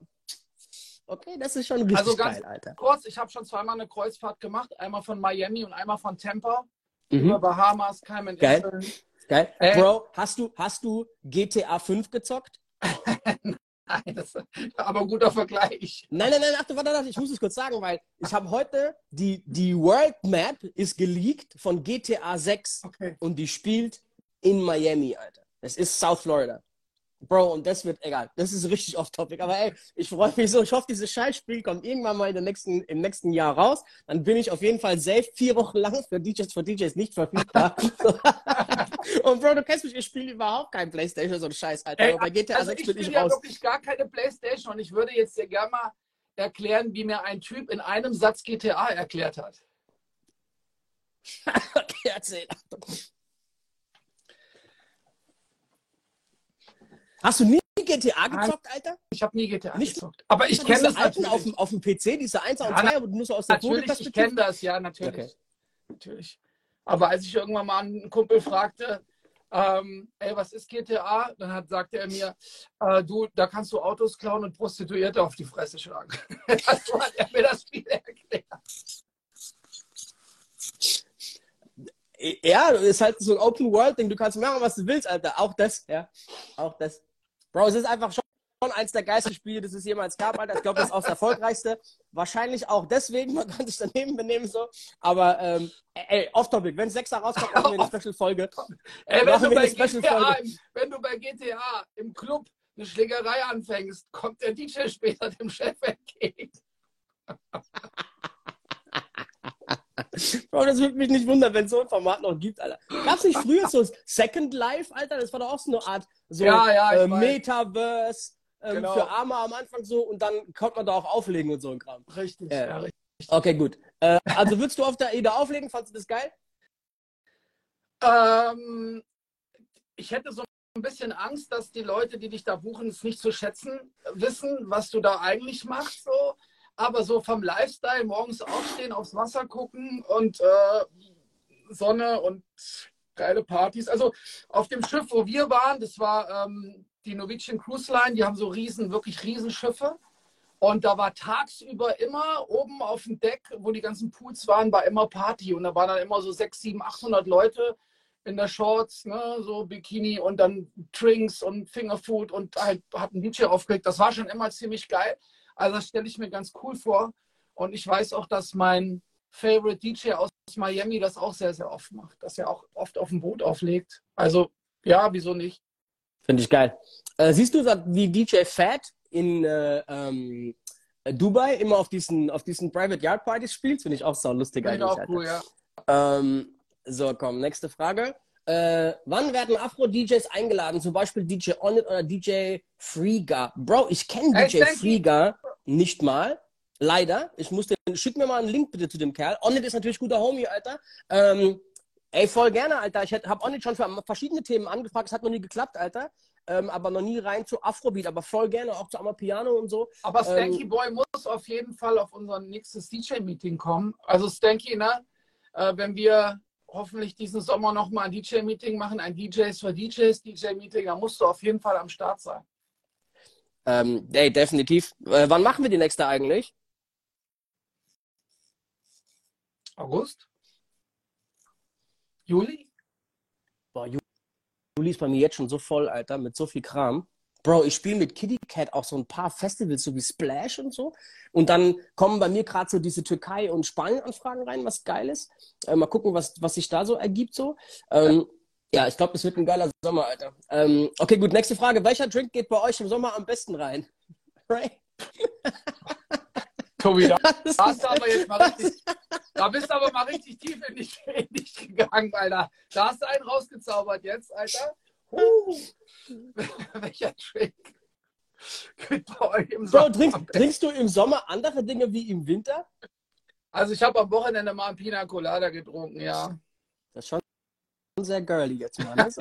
[SPEAKER 1] Okay, das ist schon richtig also ganz geil, Alter.
[SPEAKER 2] Kurz, ich habe schon zweimal eine Kreuzfahrt gemacht, einmal von Miami und einmal von Tampa mhm. über Bahamas, Cayman
[SPEAKER 1] Geil. Inseln. Geil. Äh, Bro, hast du, hast du GTA 5 gezockt?
[SPEAKER 2] Nein, das aber ein guter Vergleich.
[SPEAKER 1] Nein, nein, nein, warte, warte, warte, ich muss es kurz sagen, weil ich habe heute die, die World Map ist geleakt von GTA 6 okay. und die spielt in Miami, Alter. Es ist South Florida. Bro, und das wird, egal, das ist richtig off-topic. Aber ey, ich freue mich so. Ich hoffe, dieses Scheißspiel kommt irgendwann mal in nächsten, im nächsten Jahr raus. Dann bin ich auf jeden Fall safe vier Wochen lang für DJs for DJs nicht verfügbar. und Bro, du kennst mich, ich spiele überhaupt kein Playstation, so ein Scheiß, Alter.
[SPEAKER 2] Ey,
[SPEAKER 1] Aber bei GTA
[SPEAKER 2] also
[SPEAKER 1] 6
[SPEAKER 2] ich
[SPEAKER 1] bin ich
[SPEAKER 2] spiele ja
[SPEAKER 1] raus.
[SPEAKER 2] wirklich gar keine Playstation und ich würde jetzt dir gerne mal erklären, wie mir ein Typ in einem Satz GTA erklärt hat.
[SPEAKER 1] okay, erzähl. Hast du nie GTA gezockt, Alter?
[SPEAKER 2] Ich habe nie GTA
[SPEAKER 1] Nicht-
[SPEAKER 2] gezockt. Aber ich kenne das
[SPEAKER 1] alten auf dem, auf dem PC, diese 1 und
[SPEAKER 2] Ja,
[SPEAKER 1] 2, wo du so aus der
[SPEAKER 2] natürlich, ich kenne das, ja, natürlich.
[SPEAKER 1] Okay.
[SPEAKER 2] natürlich. Aber als ich irgendwann mal einen Kumpel fragte, ähm, ey, was ist GTA? Dann hat, sagte er mir, äh, du, da kannst du Autos klauen und Prostituierte auf die Fresse schlagen. so hat er mir das Spiel erklärt.
[SPEAKER 1] Ja, ist halt so ein Open-World-Ding. Du kannst machen, was du willst, Alter. Auch das, ja. Auch das. Bro, es ist einfach schon eins der geilsten Spiele, das es jemals gab, Alter. Ich glaube, das ist auch das erfolgreichste. Wahrscheinlich auch deswegen, man kann sich daneben benehmen so. Aber, ähm, ey, off-topic, wenn Sechser rauskommt, machen wir eine Special-Folge.
[SPEAKER 2] Ey, wenn,
[SPEAKER 1] Machen
[SPEAKER 2] du bei
[SPEAKER 1] eine
[SPEAKER 2] GTA, im, wenn du bei GTA im Club eine Schlägerei anfängst, kommt der DJ später dem Chef entgegen.
[SPEAKER 1] Bro, das würde mich nicht wundern, wenn es so ein Format noch gibt, Alter. Gab es nicht früher so Second Life, Alter? Das war doch auch so eine Art so
[SPEAKER 2] Ja, ja,
[SPEAKER 1] äh. Metaverse ähm,
[SPEAKER 2] Genau.
[SPEAKER 1] für Arme am Anfang so und dann konnte man da auch auflegen und so ein Kram.
[SPEAKER 2] Richtig,
[SPEAKER 1] Ja.
[SPEAKER 2] ja, richtig.
[SPEAKER 1] Okay, gut. Äh, also würdest du auf der AIDA auflegen? Fandest du das geil?
[SPEAKER 2] Ähm, ich hätte so ein bisschen Angst, dass die Leute, die dich da buchen, es nicht zu schätzen wissen, was du da eigentlich machst. So. Aber so vom Lifestyle, morgens aufstehen, aufs Wasser gucken und äh, Sonne und geile Partys. Also auf dem Schiff, wo wir waren, das war ähm, die Norwegian Cruise Line, die haben so riesen, wirklich riesen Schiffe. Und da war tagsüber immer oben auf dem Deck, wo die ganzen Pools waren, war immer Party. Und da waren dann immer so 6, 7, 800 Leute in der Shorts, ne, so Bikini und dann Drinks und Fingerfood und halt hat ein DJ aufgelegt. Das war schon immer ziemlich geil. Also das stelle ich mir ganz cool vor. Und ich weiß auch, dass mein Favorite DJ aus Miami das auch sehr, sehr oft macht. Dass er auch oft auf dem Boot auflegt. Also ja, wieso nicht?
[SPEAKER 1] Finde ich geil. Äh, siehst du, wie DJ Fat in äh, ähm, Dubai immer auf diesen, auf diesen Private Yard Partys spielt? Finde ich auch so lustig
[SPEAKER 2] Finde ich
[SPEAKER 1] eigentlich.
[SPEAKER 2] auch cool, ja.
[SPEAKER 1] Ähm, so, komm, nächste Frage. Äh, wann werden Afro-DJs eingeladen? Zum Beispiel DJ Onit oder DJ Freega? Bro, ich kenne DJ. Freega nicht mal. Leider. Ich muss den, schick mir mal einen Link bitte zu dem Kerl. Onit ist natürlich guter Homie, Alter. Ähm, ey, voll gerne, Alter. Ich habe Onit schon für verschiedene Themen angefragt. Es hat noch nie geklappt, Alter. Ähm, aber noch nie rein zu Afrobeat. Aber voll gerne auch zu Amapiano und so.
[SPEAKER 2] Aber
[SPEAKER 1] Ähm,
[SPEAKER 2] Stanky Boy muss auf jeden Fall auf unser nächstes DJ-Meeting kommen. Also Stanky, ne? Äh, wenn wir hoffentlich diesen Sommer nochmal ein DJ-Meeting machen, ein DJs für DJs DJ-Meeting, dann musst du auf jeden Fall am Start sein.
[SPEAKER 1] Ähm, ey, definitiv. Äh, wann machen wir die nächste eigentlich?
[SPEAKER 2] August? Juli?
[SPEAKER 1] Boah, Ju- Juli ist bei mir jetzt schon so voll, Alter, mit so viel Kram. Bro, ich spiele mit Kitty Cat auch so ein paar Festivals, so wie Splash und so. Und dann kommen bei mir gerade so diese Türkei- und Spanien-Anfragen rein, was geil ist. Äh, mal gucken, was, was sich da so ergibt so. Ähm, ja, ich glaube, das wird ein geiler Sommer, Alter. Ähm, okay, gut, nächste Frage. Welcher Drink geht bei euch im Sommer am besten rein? Ray?
[SPEAKER 2] Tobi, da, da hast du aber jetzt mal richtig, da bist du aber mal richtig tief in dich, in dich gegangen, Alter. Da hast du einen rausgezaubert jetzt, Alter. Uh, welcher Trick?
[SPEAKER 1] Bro, trinkst, trinkst du im Sommer andere Dinge wie im Winter?
[SPEAKER 2] Also ich habe am Wochenende mal ein Pina Colada getrunken, ja.
[SPEAKER 1] Das ist schon sehr girly jetzt mal.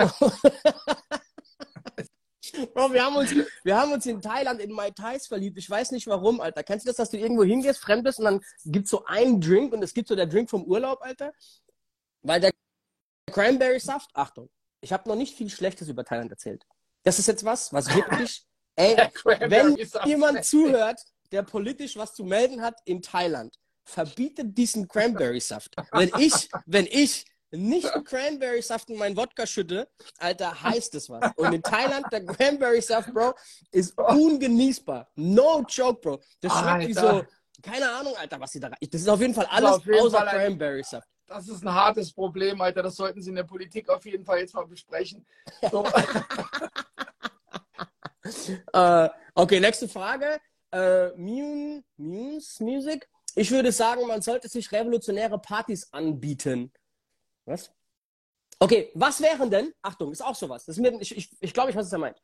[SPEAKER 1] Ne? Bro, wir haben, uns, wir haben uns in Thailand in Mai Tais verliebt. Ich weiß nicht warum, Alter. Kennst du das, dass du irgendwo hingehst, fremd bist und dann gibt es so einen Drink und es gibt so der Drink vom Urlaub, Alter? Weil der Cranberry-Saft, Achtung, ich habe noch nicht viel Schlechtes über Thailand erzählt. Das ist jetzt was, was wirklich, ey, wenn jemand zuhört, der politisch was zu melden hat in Thailand, verbietet diesen Cranberry-Saft. Wenn ich, wenn ich nicht Cranberry-Saft in meinen Wodka schütte, Alter, heißt es was. Und in Thailand, der Cranberry-Saft, Bro, ist ungenießbar. No joke, Bro. Das schmeckt wie so,
[SPEAKER 2] Alter.
[SPEAKER 1] keine Ahnung, Alter, was sie da rein. Das ist auf jeden Fall alles außer Cranberry-Saft.
[SPEAKER 2] Das ist ein hartes Problem, Alter. Das sollten Sie in der Politik auf jeden Fall jetzt mal besprechen. So.
[SPEAKER 1] äh, okay, nächste Frage. Äh, Muse, Muse Music. Ich würde sagen, man sollte sich revolutionäre Partys anbieten. Was? Okay, was wären denn, Achtung, ist auch sowas. Das ist mir, ich, ich, ich glaube, ich weiß, was er meint.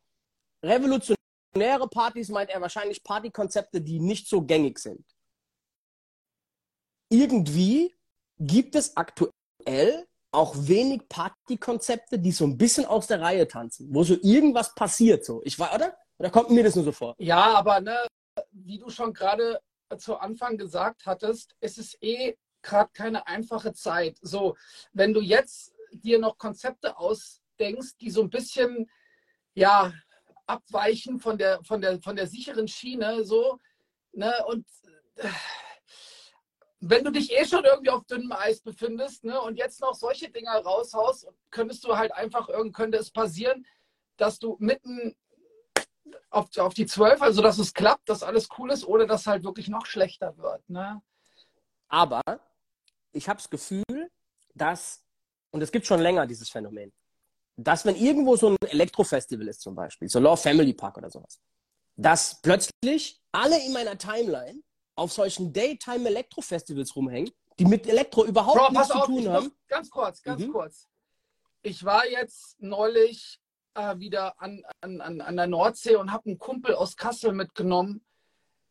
[SPEAKER 1] Revolutionäre Partys meint er wahrscheinlich Partykonzepte, die nicht so gängig sind. Irgendwie gibt es aktuell auch wenig Partykonzepte, die so ein bisschen aus der Reihe tanzen, wo so irgendwas passiert so. Ich war, oder? Oder kommt mir das nur so vor?
[SPEAKER 2] Ja, aber ne, wie du schon gerade zu Anfang gesagt hattest, es ist eh gerade keine einfache Zeit. So, wenn du jetzt dir noch Konzepte ausdenkst, die so ein bisschen ja abweichen von der von der von der sicheren Schiene, so ne und äh, wenn du dich eh schon irgendwie auf dünnem Eis befindest ne, und jetzt noch solche Dinger raushaust, könntest du halt einfach, könnte es passieren, dass du mitten auf, auf die Zwölf, also dass es klappt, dass alles cool ist, oder dass halt wirklich noch schlechter wird. Ne?
[SPEAKER 1] Aber ich habe das Gefühl, dass, und es gibt schon länger dieses Phänomen, dass wenn irgendwo so ein Elektrofestival ist zum Beispiel, so Law Family Park oder sowas, dass plötzlich alle in meiner Timeline auf solchen Daytime-Elektro-Festivals rumhängen, die mit Elektro überhaupt Bro, nichts zu tun haben.
[SPEAKER 2] Ganz kurz, ganz mhm. kurz. Ich war jetzt neulich äh, wieder an, an, an, an der Nordsee und habe einen Kumpel aus Kassel mitgenommen,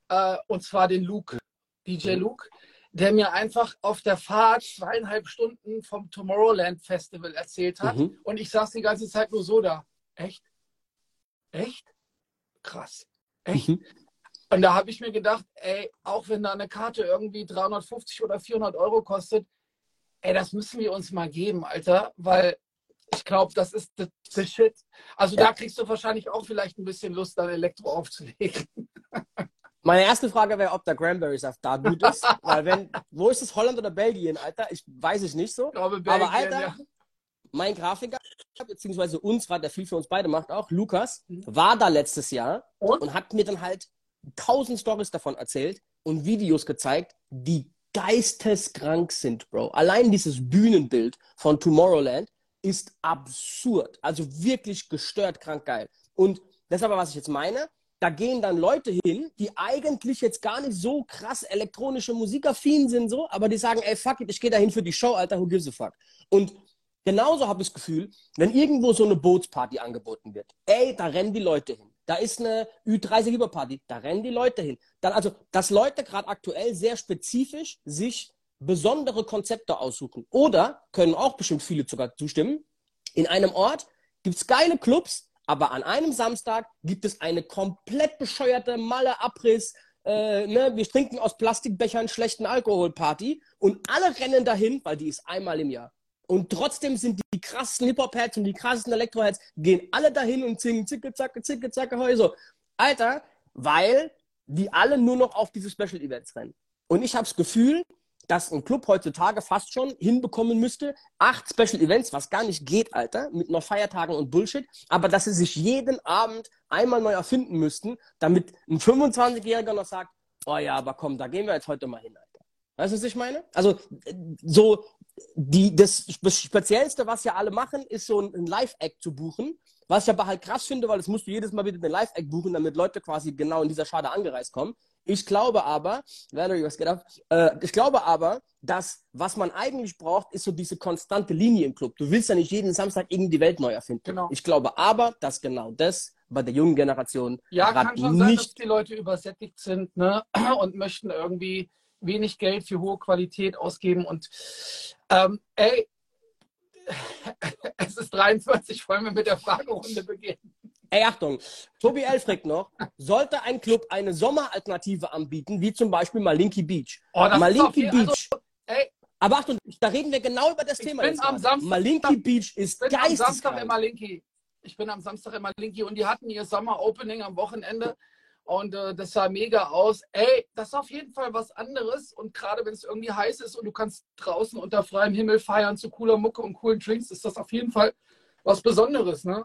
[SPEAKER 2] äh, und zwar den Luke, DJ mhm. Luke, der mir einfach auf der Fahrt zweieinhalb Stunden vom Tomorrowland Festival erzählt hat. Mhm. Und ich saß die ganze Zeit nur so da. Echt? Echt? Krass. Echt? Mhm. Und da habe ich mir gedacht, ey, auch wenn da eine Karte irgendwie 350 oder 400 Euro kostet, ey, das müssen wir uns mal geben, Alter, weil ich glaube, das ist the, the shit. Also ja. da kriegst du wahrscheinlich auch vielleicht ein bisschen Lust, dann Elektro aufzulegen.
[SPEAKER 1] Meine erste Frage wäre, ob der Cranberry-Saft da gut ist. Weil wenn, wo ist es, Holland oder Belgien, Alter? Ich weiß es nicht so. Glaube, Belgien, Aber Alter, ja. mein Grafiker, beziehungsweise unserer, der viel für uns beide macht auch, Lukas, mhm. war da letztes Jahr und? und hat mir dann halt tausend Stories davon erzählt und Videos gezeigt, die geisteskrank sind, Bro. Allein dieses Bühnenbild von Tomorrowland ist absurd. Also wirklich gestört krank geil. Und das ist aber, was ich jetzt meine. Da gehen dann Leute hin, die eigentlich jetzt gar nicht so krass elektronische Musikaffin sind, so, aber die sagen, ey, fuck it, ich gehe dahin für die Show, Alter, who gives a fuck? Und genauso habe ich das Gefühl, wenn irgendwo so eine Bootsparty angeboten wird, ey, da rennen die Leute hin. Da ist eine Ü30 Überparty, da rennen die Leute hin. Dann also, dass Leute gerade aktuell sehr spezifisch sich besondere Konzepte aussuchen. Oder, können auch bestimmt viele sogar zustimmen, in einem Ort gibt es geile Clubs, aber an einem Samstag gibt es eine komplett bescheuerte Malle-Abriss, äh, ne, wir trinken aus Plastikbechern schlechten Alkoholparty und alle rennen dahin, weil die ist einmal im Jahr. Und trotzdem sind die krassen Hip-Hop-Heads und die krassen Elektro-Heads, gehen alle dahin und singen zicke, zacke, zicke, zacke, heu, so. Alter, weil die alle nur noch auf diese Special-Events rennen. Und ich habe das Gefühl, dass ein Club heutzutage fast schon hinbekommen müsste, acht Special Events, was gar nicht geht, Alter, mit noch Feiertagen und Bullshit, aber dass sie sich jeden Abend einmal neu erfinden müssten, damit ein 25-Jähriger noch sagt, oh ja, aber komm, da gehen wir jetzt heute mal hin, Alter. Weißt du, was ich meine? Also, so, die, das Speziellste, was ja alle machen, ist so ein Live-Act zu buchen. Was ich aber halt krass finde, weil das musst du jedes Mal wieder den Live-Act buchen, damit Leute quasi genau in dieser Schade angereist kommen. Ich glaube aber, Valerie, was geht ab? Äh, ich glaube aber, dass was man eigentlich braucht, ist so diese konstante Linie im Club. Du willst ja nicht jeden Samstag irgendwie die Welt neu erfinden. Genau. Ich glaube aber, dass genau das bei der jungen Generation
[SPEAKER 2] ja, kann schon sein, dass die Leute übersättigt sind ne? und möchten irgendwie wenig Geld für hohe Qualität ausgeben. Und ähm, ey, es ist 23, wollen wir mit der Fragerunde beginnen?
[SPEAKER 1] Ey, Achtung, Tobi Elfrick noch, sollte ein Club eine Sommeralternative anbieten, wie zum Beispiel Malinki Beach.
[SPEAKER 2] Oh, Malinki also, Beach. Also,
[SPEAKER 1] ey, aber Achtung, da reden wir genau über das
[SPEAKER 2] ich
[SPEAKER 1] Thema.
[SPEAKER 2] Bin am Samstag,
[SPEAKER 1] Malinki Beach ist
[SPEAKER 2] ich bin am Samstag in Malinki. Ich bin am Samstag in Malinki und die hatten ihr Sommer-Opening am Wochenende und äh, das sah mega aus. Ey, das ist auf jeden Fall was anderes. Und gerade wenn es irgendwie heiß ist und du kannst draußen unter freiem Himmel feiern zu cooler Mucke und coolen Drinks, ist das auf jeden Fall was Besonderes, ne?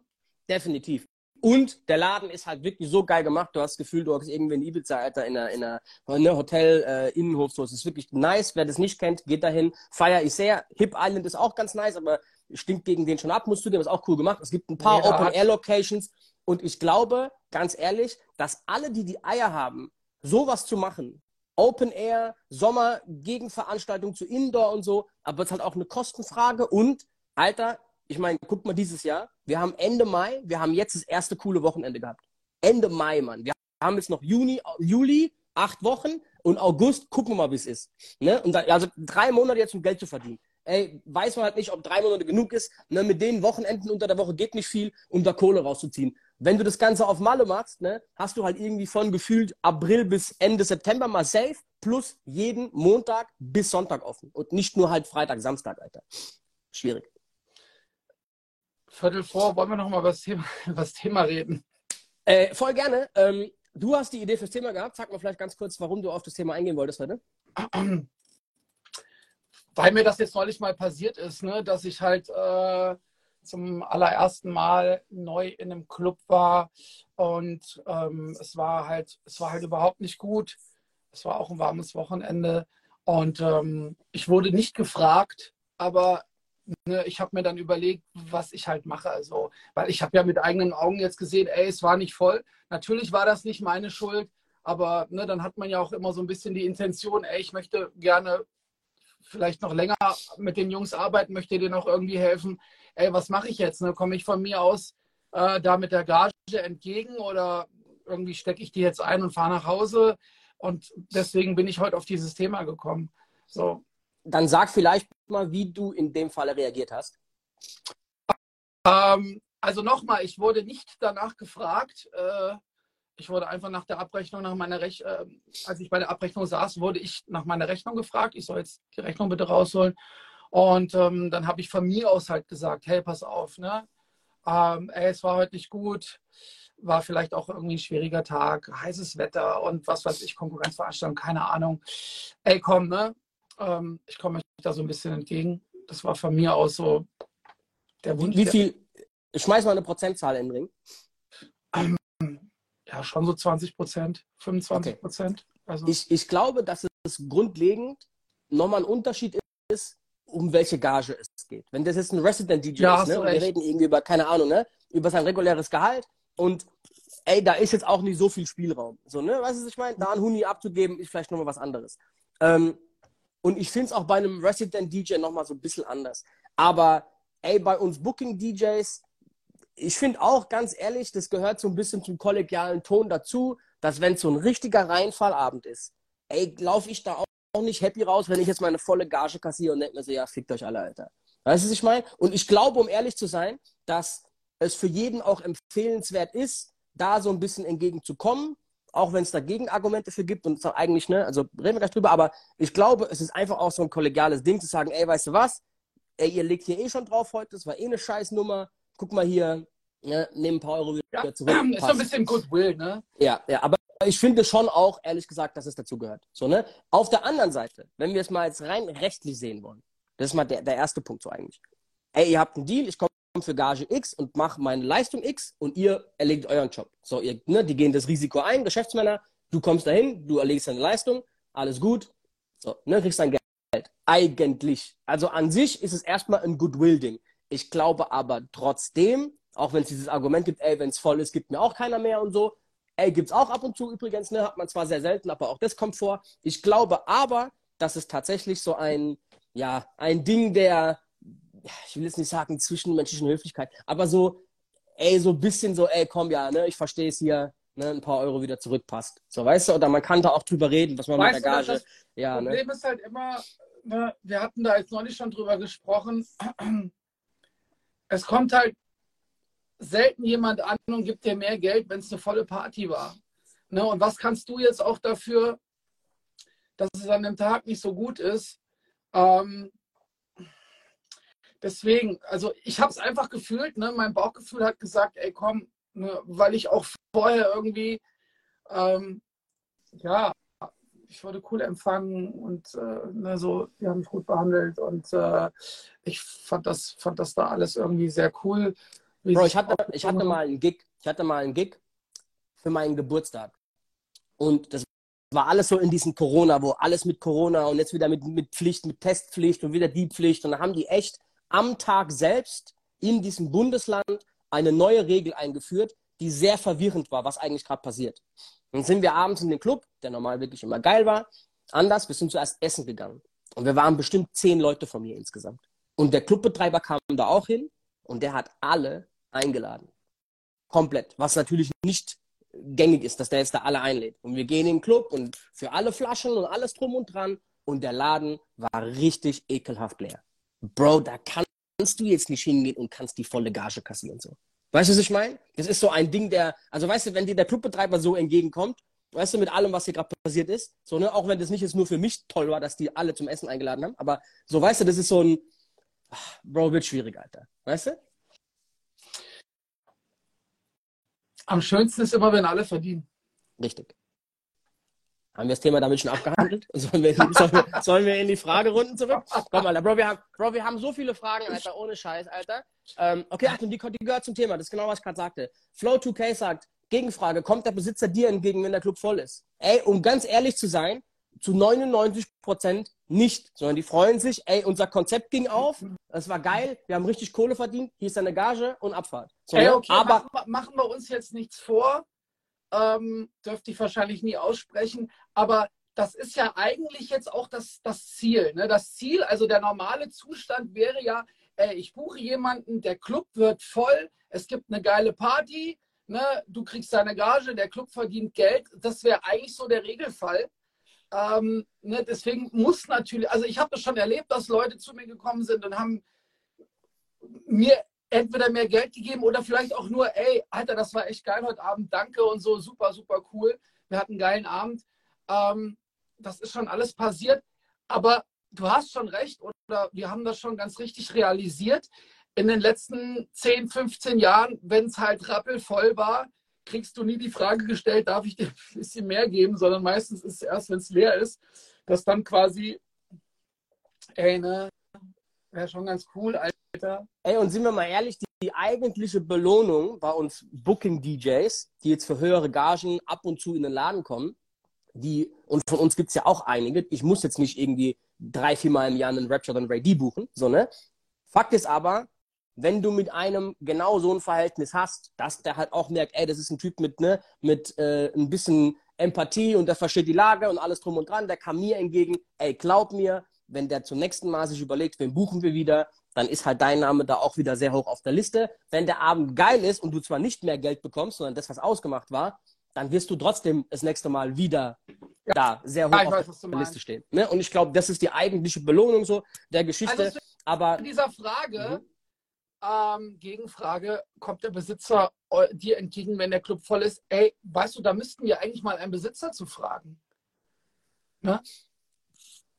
[SPEAKER 1] Definitiv. Und der Laden ist halt wirklich so geil gemacht. Du hast das Gefühl, du hast irgendwie in Ibiza, Alter, in einer, in einer ne, Hotel, äh, Innenhof. So. Es ist wirklich nice. Wer das nicht kennt, geht dahin. Fire ist sehr. Hip Island ist auch ganz nice, aber stinkt gegen den schon ab, musst du dir. Ist auch cool gemacht. Es gibt ein paar Open-Air-Locations. Und ich glaube, ganz ehrlich, dass alle, die die Eier haben, sowas zu machen, Open Air, Sommer, Gegenveranstaltung zu Indoor und so, aber es ist halt auch eine Kostenfrage und, Alter, ich meine, guck mal dieses Jahr, wir haben Ende Mai, wir haben jetzt das erste coole Wochenende gehabt. Ende Mai, Mann. Wir haben jetzt noch Juni, Juli, acht Wochen und August, gucken wir mal, wie es ist. Ne? Und da, also drei Monate jetzt, um Geld zu verdienen. Ey, weiß man halt nicht, ob drei Monate genug ist. Ne? Mit den Wochenenden unter der Woche geht nicht viel, um da Kohle rauszuziehen. Wenn du das Ganze auf Malle machst, ne, hast du halt irgendwie von gefühlt April bis Ende September mal safe, plus jeden Montag bis Sonntag offen. Und nicht nur halt Freitag, Samstag, Alter. Schwierig.
[SPEAKER 2] Viertel vor, wollen wir noch mal über das Thema, über das Thema reden?
[SPEAKER 1] Äh, voll gerne. Ähm, du hast die Idee fürs Thema gehabt. Sag mal vielleicht ganz kurz, warum du auf das Thema eingehen wolltest heute.
[SPEAKER 2] Weil mir das jetzt neulich mal passiert ist, ne, dass ich halt äh, zum allerersten Mal neu in einem Club war und ähm, es war halt, es war halt überhaupt nicht gut. Es war auch ein warmes Wochenende und ähm, ich wurde nicht gefragt, aber ne, ich habe mir dann überlegt, was ich halt mache. Also, weil ich habe ja mit eigenen Augen jetzt gesehen, ey, es war nicht voll. Natürlich war das nicht meine Schuld, aber ne, dann hat man ja auch immer so ein bisschen die Intention, ey, ich möchte gerne vielleicht noch länger mit den Jungs arbeiten, möchte denen auch irgendwie helfen. Ey, was mache ich jetzt? Ne? Komme ich von mir aus äh, da mit der Gage entgegen oder irgendwie stecke ich die jetzt ein und fahre nach Hause? Und deswegen bin ich heute auf dieses Thema gekommen. So,
[SPEAKER 1] dann sag vielleicht mal, wie du in dem Falle reagiert hast.
[SPEAKER 2] Ähm, also nochmal, ich wurde nicht danach gefragt. Äh, ich wurde einfach nach der Abrechnung, nach meiner Rech äh, als ich bei der Abrechnung saß, wurde ich nach meiner Rechnung gefragt. Ich soll jetzt die Rechnung bitte rausholen. Und ähm, dann habe ich von mir aus halt gesagt, hey, pass auf, ne? Ähm, ey, es war heute nicht gut, war vielleicht auch irgendwie ein schwieriger Tag, heißes Wetter und was weiß ich, Konkurrenzveranstaltung, keine Ahnung. Ey, komm, ne? Ähm, ich komme euch da so ein bisschen entgegen. Das war von mir aus so
[SPEAKER 1] der Wunsch. Wie viel? Schmeiß mal eine Prozentzahl in den Ring.
[SPEAKER 2] Ja, schon so 20 Prozent, 25 Prozent.
[SPEAKER 1] Okay. Also. Ich, ich glaube, dass es grundlegend nochmal ein Unterschied ist, um welche Gage es geht. Wenn das jetzt ein Resident DJ ja, ist, ne, wir reden irgendwie über, keine Ahnung, ne, über sein reguläres Gehalt und ey, da ist jetzt auch nicht so viel Spielraum. So, ne? Weißt du, was ich meine? Da ein Huni abzugeben, ist vielleicht nochmal was anderes. Ähm, und ich finde es auch bei einem Resident DJ nochmal so ein bisschen anders. Aber ey, bei uns Booking DJs, ich finde auch ganz ehrlich, das gehört so ein bisschen zum kollegialen Ton dazu, dass wenn es so ein richtiger Reinfallabend ist, ey, laufe ich da auch nicht happy raus, wenn ich jetzt meine volle Gage kassiere und denke mir so, ja, fickt euch alle, Alter. Weißt du, was ich meine? Und ich glaube, um ehrlich zu sein, dass es für jeden auch empfehlenswert ist, da so ein bisschen entgegenzukommen auch wenn es dagegen Argumente für gibt und eigentlich, ne, also reden wir gleich drüber, aber ich glaube, es ist einfach auch so ein kollegiales Ding zu sagen, ey, weißt du was? Ey, ihr legt hier eh schon drauf heute, das war eh eine Scheißnummer. Guck mal hier, ne, nimm ein paar Euro wieder
[SPEAKER 2] ja, zurück. Ist so ein bisschen Goodwill, ne?
[SPEAKER 1] Ja, ja, aber ich finde schon auch, ehrlich gesagt, dass es dazugehört. So, ne? Auf der anderen Seite, wenn wir es mal jetzt rein rechtlich sehen wollen, das ist mal der, der erste Punkt so eigentlich. Ey, ihr habt einen Deal, ich komme für Gage X und mache meine Leistung X und ihr erlegt euren Job. So, ihr, ne, die gehen das Risiko ein, Geschäftsmänner, du kommst dahin, du erlegst deine Leistung, alles gut, so, ne, kriegst dein Geld. Eigentlich. Also an sich ist es erstmal ein Goodwill-Ding. Ich glaube aber trotzdem, auch wenn es dieses Argument gibt, ey, wenn es voll ist, gibt mir auch keiner mehr und so. Ey, gibt es auch ab und zu übrigens, ne, hat man zwar sehr selten, aber auch das kommt vor. Ich glaube aber, dass es tatsächlich so ein, ja, ein Ding der, ich will jetzt nicht sagen zwischenmenschlichen Höflichkeit, aber so, ey, so ein bisschen so, ey, komm ja, ne, ich verstehe es hier, ne, ein paar Euro wieder zurückpasst. So, weißt du, oder man kann da auch drüber reden, was man weißt mit der Gage. Das
[SPEAKER 2] ja, ne? Problem ne? ist halt immer, ne, wir hatten da jetzt neulich schon drüber gesprochen, es kommt halt selten jemand an und gibt dir mehr Geld, wenn es eine volle Party war. Ne, und was kannst du jetzt auch dafür, dass es an dem Tag nicht so gut ist? Ähm, deswegen, also ich habe es einfach gefühlt, ne? mein Bauchgefühl hat gesagt, ey komm, ne? weil ich auch vorher irgendwie, ähm, ja, ich wurde cool empfangen und äh, ne, so, die haben mich gut behandelt und äh, ich fand das, fand das da alles irgendwie sehr cool.
[SPEAKER 1] Bro, ich hatte, ich hatte mal einen Gig, ich hatte mal einen Gig für meinen Geburtstag. Und das war alles so in diesem Corona, wo alles mit Corona und jetzt wieder mit, mit Pflicht, mit Testpflicht und wieder die Pflicht. Und da haben die echt am Tag selbst in diesem Bundesland eine neue Regel eingeführt, die sehr verwirrend war, was eigentlich gerade passiert. Dann sind wir abends in den Club, der normal wirklich immer geil war, anders. Wir sind zuerst essen gegangen. Und wir waren bestimmt zehn Leute von mir insgesamt. Und der Clubbetreiber kam da auch hin und der hat alle eingeladen. Komplett. Was natürlich nicht gängig ist, dass der jetzt da alle einlädt. Und wir gehen in den Club und für alle Flaschen und alles drum und dran. Und der Laden war richtig ekelhaft leer. Bro, da kannst du jetzt nicht hingehen und kannst die volle Gage kassieren. So. Weißt du, was ich meine? Das ist so ein Ding, der, also weißt du, wenn dir der Clubbetreiber so entgegenkommt, weißt du, mit allem, was hier gerade passiert ist, so, ne, auch wenn das nicht jetzt nur für mich toll war, dass die alle zum Essen eingeladen haben, aber so, weißt du, das ist so ein, ach, Bro, wird schwierig, Alter. Weißt du?
[SPEAKER 2] Am schönsten ist immer, wenn alle verdienen.
[SPEAKER 1] Richtig. Haben wir das Thema damit schon abgehandelt? Sollen wir, sollen wir, sollen wir in die Fragerunden zurück? Komm, Alter, Bro, wir haben, Bro, wir haben so viele Fragen, Alter, ohne Scheiß, Alter. Ähm, okay, Achtung, die, die gehört zum Thema. Das ist genau, was ich gerade sagte. Flow2K sagt, Gegenfrage, kommt der Besitzer dir entgegen, wenn der Club voll ist? Ey, um ganz ehrlich zu sein, zu 99 Prozent nicht, sondern die freuen sich, ey, unser Konzept ging auf, es war geil, wir haben richtig Kohle verdient, hier ist deine Gage und Abfahrt.
[SPEAKER 2] So, ey, okay, aber machen, machen wir uns jetzt nichts vor ähm, dürfte ich wahrscheinlich nie aussprechen, aber das ist ja eigentlich jetzt auch das, das Ziel. Ne? Das Ziel, also der normale Zustand wäre ja, ey, ich buche jemanden, der Club wird voll, es gibt eine geile Party, ne? du kriegst deine Gage, der Club verdient Geld. Das wäre eigentlich so der Regelfall. Ähm, ne? Deswegen muss natürlich, also ich habe das schon erlebt, dass Leute zu mir gekommen sind und haben mir entweder mehr Geld gegeben oder vielleicht auch nur, ey, Alter, das war echt geil heute Abend, danke und so, super, super cool. Wir hatten einen geilen Abend. Ähm, das ist schon alles passiert. Aber du hast schon recht, oder wir haben das schon ganz richtig realisiert. In den letzten 10, 15 Jahren, wenn es halt rappelvoll war, kriegst du nie die Frage gestellt, darf ich dir ein bisschen mehr geben, sondern meistens ist es erst, wenn es leer ist, dass dann quasi, ey, ne, wäre schon ganz cool, Alter.
[SPEAKER 1] Ey, und sind wir mal ehrlich, die, die eigentliche Belohnung bei uns Booking-DJs, die jetzt für höhere Gagen ab und zu in den Laden kommen, die, und von uns gibt es ja auch einige, ich muss jetzt nicht irgendwie drei, vier Mal im Jahr einen Rapture und Ray D buchen, so, ne? Fakt ist aber, wenn du mit einem genau so ein Verhältnis hast, dass der halt auch merkt, ey, das ist ein Typ mit, ne, mit äh, ein bisschen Empathie und der versteht die Lage und alles drum und dran, der kam mir entgegen, ey, glaub mir, wenn der zum nächsten Mal sich überlegt, wen buchen wir wieder, dann ist halt dein Name da auch wieder sehr hoch auf der Liste. Wenn der Abend geil ist und du zwar nicht mehr Geld bekommst, sondern das, was ausgemacht war, dann wirst du trotzdem das nächste Mal wieder ja. da sehr hoch ja, auf weiß, der Liste stehen. Ne? Und ich glaube, das ist die eigentliche Belohnung so der Geschichte. Also Aber
[SPEAKER 2] in dieser Frage, mhm. ähm, Gegenfrage, kommt der Besitzer dir entgegen, wenn der Club voll ist? Ey, weißt du, da müssten wir eigentlich mal einen Besitzer zu fragen.
[SPEAKER 1] Ne?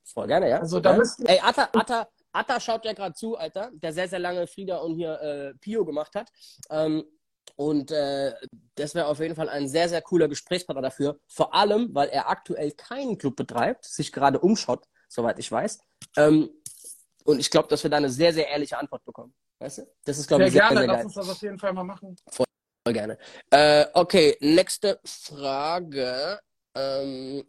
[SPEAKER 1] Voll gerne, ja. Also da Ey, Atta, Atta, Atta schaut ja gerade zu, Alter, der sehr, sehr lange Frieda und hier äh, Pio gemacht hat. Ähm, und äh, das wäre auf jeden Fall ein sehr, sehr cooler Gesprächspartner dafür. Vor allem, weil er aktuell keinen Club betreibt, sich gerade umschaut, soweit ich weiß. Ähm, und ich glaube, dass wir da eine sehr, sehr ehrliche Antwort bekommen. Weißt du? Das ist, glaube ich,
[SPEAKER 2] sehr, gerne. Sehr, sehr Lass uns das auf jeden Fall mal machen.
[SPEAKER 1] Voll, voll gerne. Äh, okay, nächste Frage. Ähm,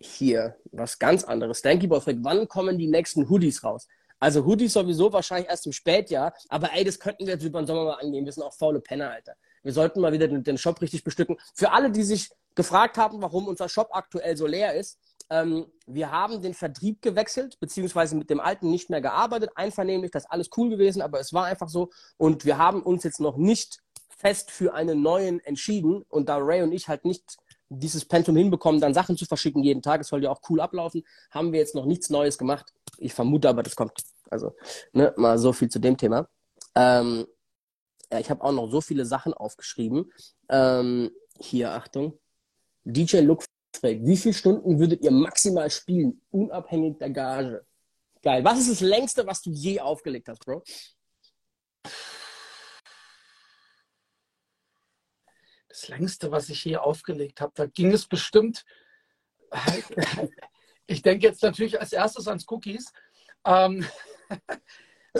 [SPEAKER 1] hier was ganz anderes. Stanky Boy fragt, wann kommen die nächsten Hoodies raus? Also Hoodies sowieso wahrscheinlich erst im Spätjahr, aber ey, das könnten wir jetzt über den Sommer mal angehen. Wir sind auch faule Penner, Alter. Wir sollten mal wieder den, den Shop richtig bestücken. Für alle, die sich gefragt haben, warum unser Shop aktuell so leer ist, ähm, wir haben den Vertrieb gewechselt, beziehungsweise mit dem alten nicht mehr gearbeitet. Einvernehmlich, das ist alles cool gewesen, aber es war einfach so. Und wir haben uns jetzt noch nicht fest für einen neuen entschieden. Und da Ray und ich halt nicht dieses Pensum hinbekommen, dann Sachen zu verschicken jeden Tag. Es soll ja auch cool ablaufen. Haben wir jetzt noch nichts Neues gemacht. Ich vermute aber, das kommt. Also, ne, mal so viel zu dem Thema. Ähm, ja, ich habe auch noch so viele Sachen aufgeschrieben. Ähm, hier, Achtung. DJ Look fragt, wie viele Stunden würdet ihr maximal spielen, unabhängig der Gage? Geil. Was ist das längste, was du je aufgelegt hast, Bro?
[SPEAKER 2] Das längste, was ich je aufgelegt habe, da ging es bestimmt. ich denke jetzt natürlich als erstes ans Cookies. Ähm,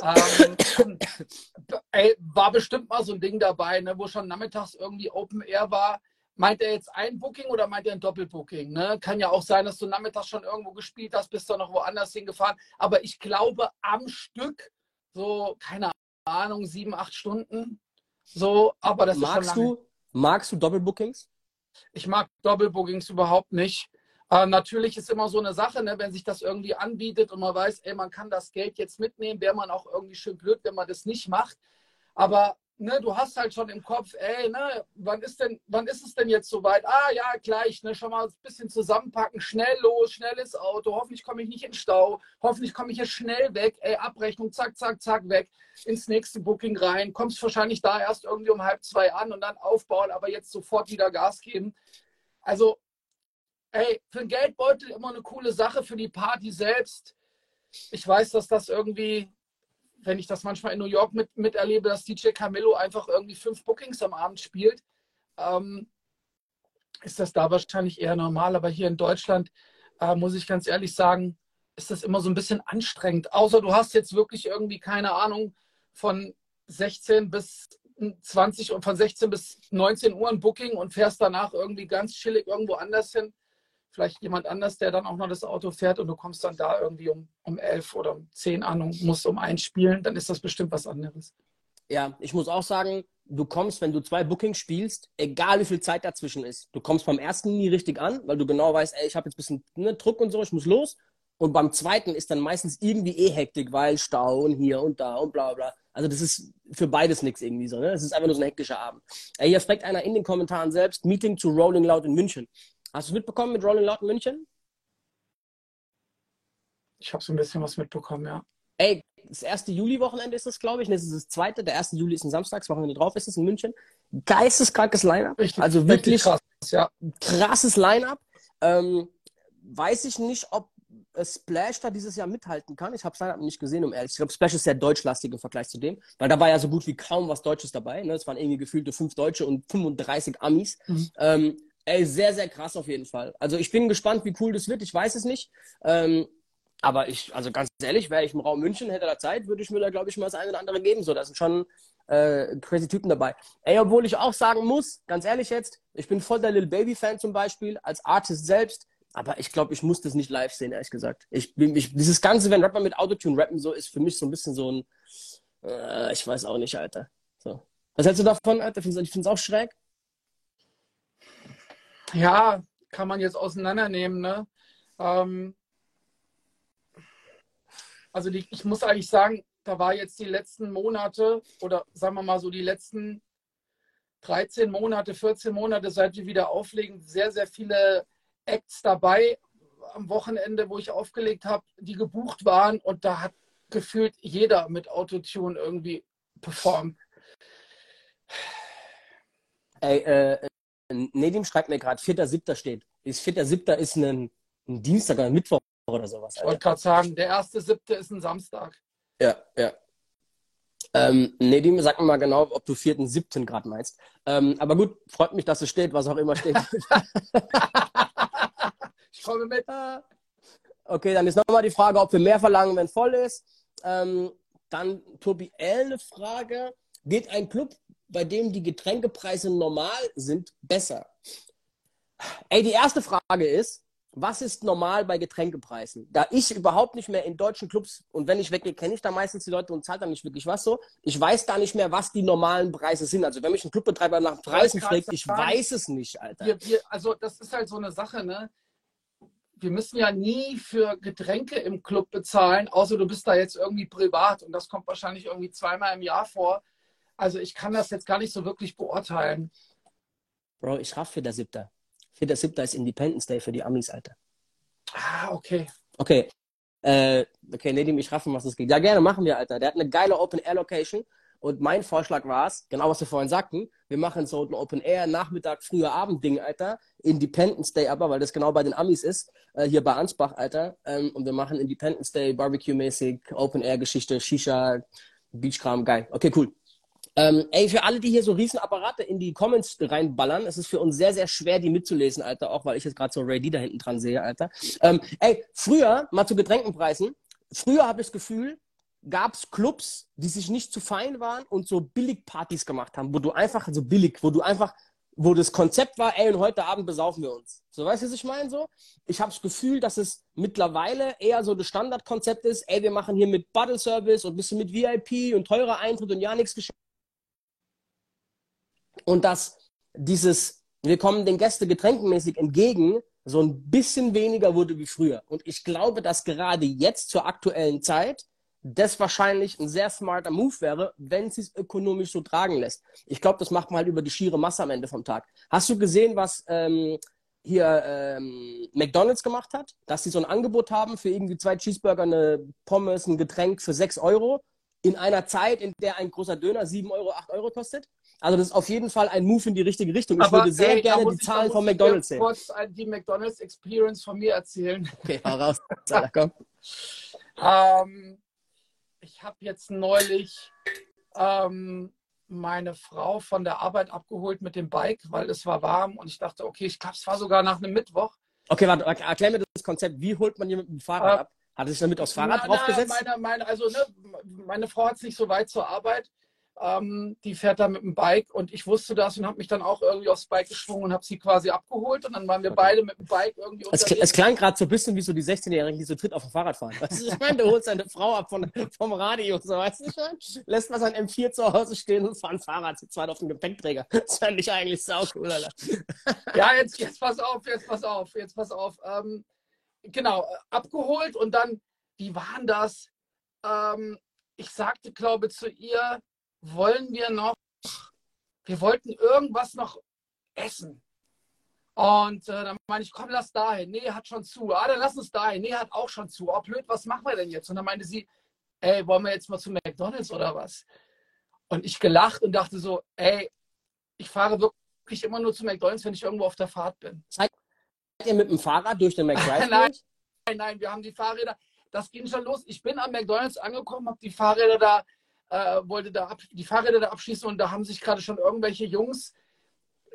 [SPEAKER 2] ähm, ey, war bestimmt mal so ein Ding dabei, ne, wo schon nachmittags irgendwie Open Air war. Meint er jetzt ein Booking oder meint er ein Doppelbooking? Ne? Kann ja auch sein, dass du nachmittags schon irgendwo gespielt hast, bist du noch woanders hingefahren. Aber ich glaube am Stück so, keine Ahnung, sieben, acht Stunden. So, aber das
[SPEAKER 1] magst
[SPEAKER 2] ist schon lange.
[SPEAKER 1] du Magst du Doppelbookings?
[SPEAKER 2] Ich mag Doppelbookings überhaupt nicht. Äh, natürlich ist immer so eine Sache, ne, wenn sich das irgendwie anbietet und man weiß, ey, man kann das Geld jetzt mitnehmen, wäre man auch irgendwie schön blöd, wenn man das nicht macht. Aber ne, du hast halt schon im Kopf, ey, ne, wann ist denn, wann ist es denn jetzt soweit? Ah ja, gleich, ne, schon mal ein bisschen zusammenpacken, schnell los, schnelles Auto, hoffentlich komme ich nicht in Stau, hoffentlich komme ich hier schnell weg, ey, Abrechnung, zack, zack, zack, weg, ins nächste Booking rein, kommst wahrscheinlich da erst irgendwie um halb zwei an und dann aufbauen, aber jetzt sofort wieder Gas geben. Also, ey, für den Geldbeutel immer eine coole Sache, für die Party selbst. Ich weiß, dass das irgendwie wenn ich das manchmal in New York mit, miterlebe, dass DJ Camillo einfach irgendwie fünf Bookings am Abend spielt, ähm, ist das da wahrscheinlich eher normal. Aber hier in Deutschland, äh, muss ich ganz ehrlich sagen, ist das immer so ein bisschen anstrengend. Außer du hast jetzt wirklich irgendwie, keine Ahnung, von 16 bis 20 und von 16 bis 19 Uhr ein Booking und fährst danach irgendwie ganz chillig irgendwo anders hin vielleicht jemand anders, der dann auch noch das Auto fährt und du kommst dann da irgendwie um, um elf oder um zehn an und musst um eins spielen, dann ist das bestimmt was anderes.
[SPEAKER 1] Ja, ich muss auch sagen, du kommst, wenn du zwei Bookings spielst, egal wie viel Zeit dazwischen ist, du kommst beim ersten nie richtig an, weil du genau weißt, ey, ich habe jetzt ein bisschen ne, Druck und so, ich muss los. Und beim zweiten ist dann meistens irgendwie eh Hektik, weil Stau und hier und da und bla bla. Also das ist für beides nichts irgendwie so. Ne? Das ist einfach nur so ein hektischer Abend. Ey, hier fragt einer in den Kommentaren selbst, Meeting zu Rolling Loud in München. Hast du es mitbekommen mit Rolling Loud München?
[SPEAKER 2] Ich habe so ein bisschen was mitbekommen, ja.
[SPEAKER 1] Ey, das erste Juli-Wochenende ist das, glaube ich. Das ist das zweite. Der erste Juli ist ein Samstagswochenende drauf, ist es in München. Geisteskrankes Line-Up. Also wirklich krass, ja. krasses Line-Up. Ähm, weiß ich nicht, ob Splash da dieses Jahr mithalten kann. Ich habe es nicht gesehen, um ehrlich Ich glaube, Splash ist sehr deutschlastig im Vergleich zu dem, weil da war ja so gut wie kaum was Deutsches dabei. Ne? Es waren irgendwie gefühlte fünf Deutsche und 35 Amis. Mhm. Ähm, Ey, sehr, sehr krass auf jeden Fall. Also ich bin gespannt, wie cool das wird. Ich weiß es nicht. Ähm, aber ich, also ganz ehrlich, wäre ich im Raum München, hätte da Zeit, würde ich mir da, glaube ich, mal das eine oder andere geben. So, da sind schon äh, crazy Typen dabei. Ey, obwohl ich auch sagen muss, ganz ehrlich jetzt, ich bin voll der Little Baby-Fan zum Beispiel, als Artist selbst. Aber ich glaube, ich muss das nicht live sehen, ehrlich gesagt. Ich, ich, dieses Ganze, wenn Rapper mit Autotune rappen, so ist für mich so ein bisschen so ein, äh, ich weiß auch nicht, Alter. So. Was hältst du davon, Alter? Ich finde es auch schräg.
[SPEAKER 2] Ja, kann man jetzt auseinandernehmen. Ne? Ähm, also die, ich muss eigentlich sagen, da war jetzt die letzten Monate oder sagen wir mal so die letzten 13 Monate, 14 Monate, seit wir wieder auflegen, sehr, sehr viele Acts dabei am Wochenende, wo ich aufgelegt habe, die gebucht waren und da hat gefühlt jeder mit Autotune irgendwie performt.
[SPEAKER 1] Ey, äh, Nedim schreibt mir gerade, 4.7. steht. Ist 4.7. ist ein, ein Dienstag oder ein Mittwoch oder sowas.
[SPEAKER 2] Ich wollte gerade sagen, der 1.7. ist ein Samstag.
[SPEAKER 1] Ja, ja. Ähm, Nedim, sag mir mal genau, ob du 4.7. gerade meinst. Ähm, aber gut, freut mich, dass es steht, was auch immer steht.
[SPEAKER 2] ich komme mit.
[SPEAKER 1] Okay, dann ist nochmal die Frage, ob wir mehr verlangen, wenn voll ist. Ähm, dann Tobi L. eine Frage. Geht ein Club bei dem die Getränkepreise normal sind, besser? Ey, die erste Frage ist, was ist normal bei Getränkepreisen? Da ich überhaupt nicht mehr in deutschen Clubs und wenn ich weggehe, kenne ich da meistens die Leute und zahle dann nicht wirklich was so. Ich weiß gar nicht mehr, was die normalen Preise sind. Also wenn mich ein Clubbetreiber nach Preisen fragt, ich weiß es nicht, Alter.
[SPEAKER 2] Wir, wir, also das ist halt so eine Sache, ne? Wir müssen ja nie für Getränke im Club bezahlen, außer du bist da jetzt irgendwie privat und das kommt wahrscheinlich irgendwie zweimal im Jahr vor. Also ich kann das jetzt gar nicht so wirklich beurteilen.
[SPEAKER 1] Bro, ich raff für der siebte. Für der siebte ist Independence Day für die Amis, Alter.
[SPEAKER 2] Ah, okay.
[SPEAKER 1] Okay. Äh, okay, Nedim, ich raffen, was das geht. Ja, gerne, machen wir, Alter. Der hat eine geile Open-Air-Location. Und mein Vorschlag war es, genau was wir vorhin sagten, wir machen so ein Open-Air, Nachmittag, früher Abend-Ding, Alter. Independence Day aber, weil das genau bei den Amis ist, äh, hier bei Ansbach, Alter. Ähm, und wir machen Independence Day, Barbecue-mäßig, Open-Air-Geschichte, Shisha, Beachkram, geil. Okay, cool. Ähm, ey, für alle, die hier so Riesenapparate in die Comments reinballern, es ist für uns sehr, sehr schwer, die mitzulesen, Alter, auch weil ich jetzt gerade so Ray D da hinten dran sehe, Alter. Ähm, ey, früher, mal zu Getränkenpreisen, früher habe ich das Gefühl, gab es Clubs, die sich nicht zu fein waren und so Billigpartys gemacht haben, wo du einfach, so billig, wo du einfach, wo das Konzept war, ey, und heute Abend besaufen wir uns. So, weißt du, was ich meine? So, ich habe das Gefühl, dass es mittlerweile eher so das Standardkonzept ist, ey, wir machen hier mit Bottle Service und ein bisschen mit VIP und teurer Eintritt und ja nichts geschenkt und dass dieses, wir kommen den Gästen getränkenmäßig entgegen, so ein bisschen weniger wurde wie früher. Und ich glaube, dass gerade jetzt zur aktuellen Zeit das wahrscheinlich ein sehr smarter Move wäre, wenn es sich ökonomisch so tragen lässt. Ich glaube, das macht man halt über die schiere Masse am Ende vom Tag. Hast du gesehen, was ähm, hier ähm, McDonalds gemacht hat? Dass sie so ein Angebot haben für irgendwie zwei Cheeseburger, eine Pommes, ein Getränk für sechs Euro in einer Zeit, in der ein großer Döner sieben Euro, acht Euro kostet? Also das ist auf jeden Fall ein Move in die richtige Richtung. Ich Aber, würde sehr ey, gerne die ich, Zahlen von McDonalds sehen. Ich
[SPEAKER 2] kurz die McDonalds Experience von mir erzählen.
[SPEAKER 1] Okay, raus. komm.
[SPEAKER 2] ähm, ich habe jetzt neulich ähm, meine Frau von der Arbeit abgeholt mit dem Bike, weil es war warm und ich dachte, okay, ich glaube, es war sogar nach einem Mittwoch.
[SPEAKER 1] Okay, warte, erklär mir das Konzept. Wie holt man jemanden mit dem Fahrrad äh, ab? Hat er sich damit aufs Fahrrad na, draufgesetzt?
[SPEAKER 2] Na, meine, meine, also, ne, meine Frau hat es nicht so weit zur Arbeit ähm, die fährt da mit dem Bike und ich wusste das und habe mich dann auch irgendwie aufs Bike geschwungen und habe sie quasi abgeholt und dann waren wir beide mit dem Bike irgendwie
[SPEAKER 1] unterwegs. Es, es klang gerade so ein bisschen wie so die 16-Jährigen, die so Tritt auf dem Fahrrad fahren. Weißt du, ich meine, du holst deine Frau ab von, vom Radio, so weißt du schon? Lässt mal sein M4 zu Hause stehen und fahren Fahrrad, zu zweit auf dem Gepäckträger. Das fand ich eigentlich sau cool, Alter.
[SPEAKER 2] Ja, jetzt, jetzt pass auf, jetzt pass auf, jetzt pass auf. Ähm, genau, abgeholt und dann, wie waren das? Ähm, ich sagte, glaube zu ihr, wollen wir noch, wir wollten irgendwas noch essen. Und äh, dann meine ich, komm, lass dahin. Nee, hat schon zu. Ah, dann lass uns dahin. Nee, hat auch schon zu. Oh, blöd, was machen wir denn jetzt? Und dann meinte sie, ey, wollen wir jetzt mal zu McDonalds oder was? Und ich gelacht und dachte so, ey, ich fahre wirklich immer nur zu McDonalds, wenn ich irgendwo auf der Fahrt bin.
[SPEAKER 1] Seid ihr mit dem Fahrrad durch den McDonalds?
[SPEAKER 2] nein, nein, nein, wir haben die Fahrräder. Das ging schon los. Ich bin am McDonalds angekommen, habe die Fahrräder da äh, wollte da ab, die Fahrräder da abschließen und da haben sich gerade schon irgendwelche Jungs,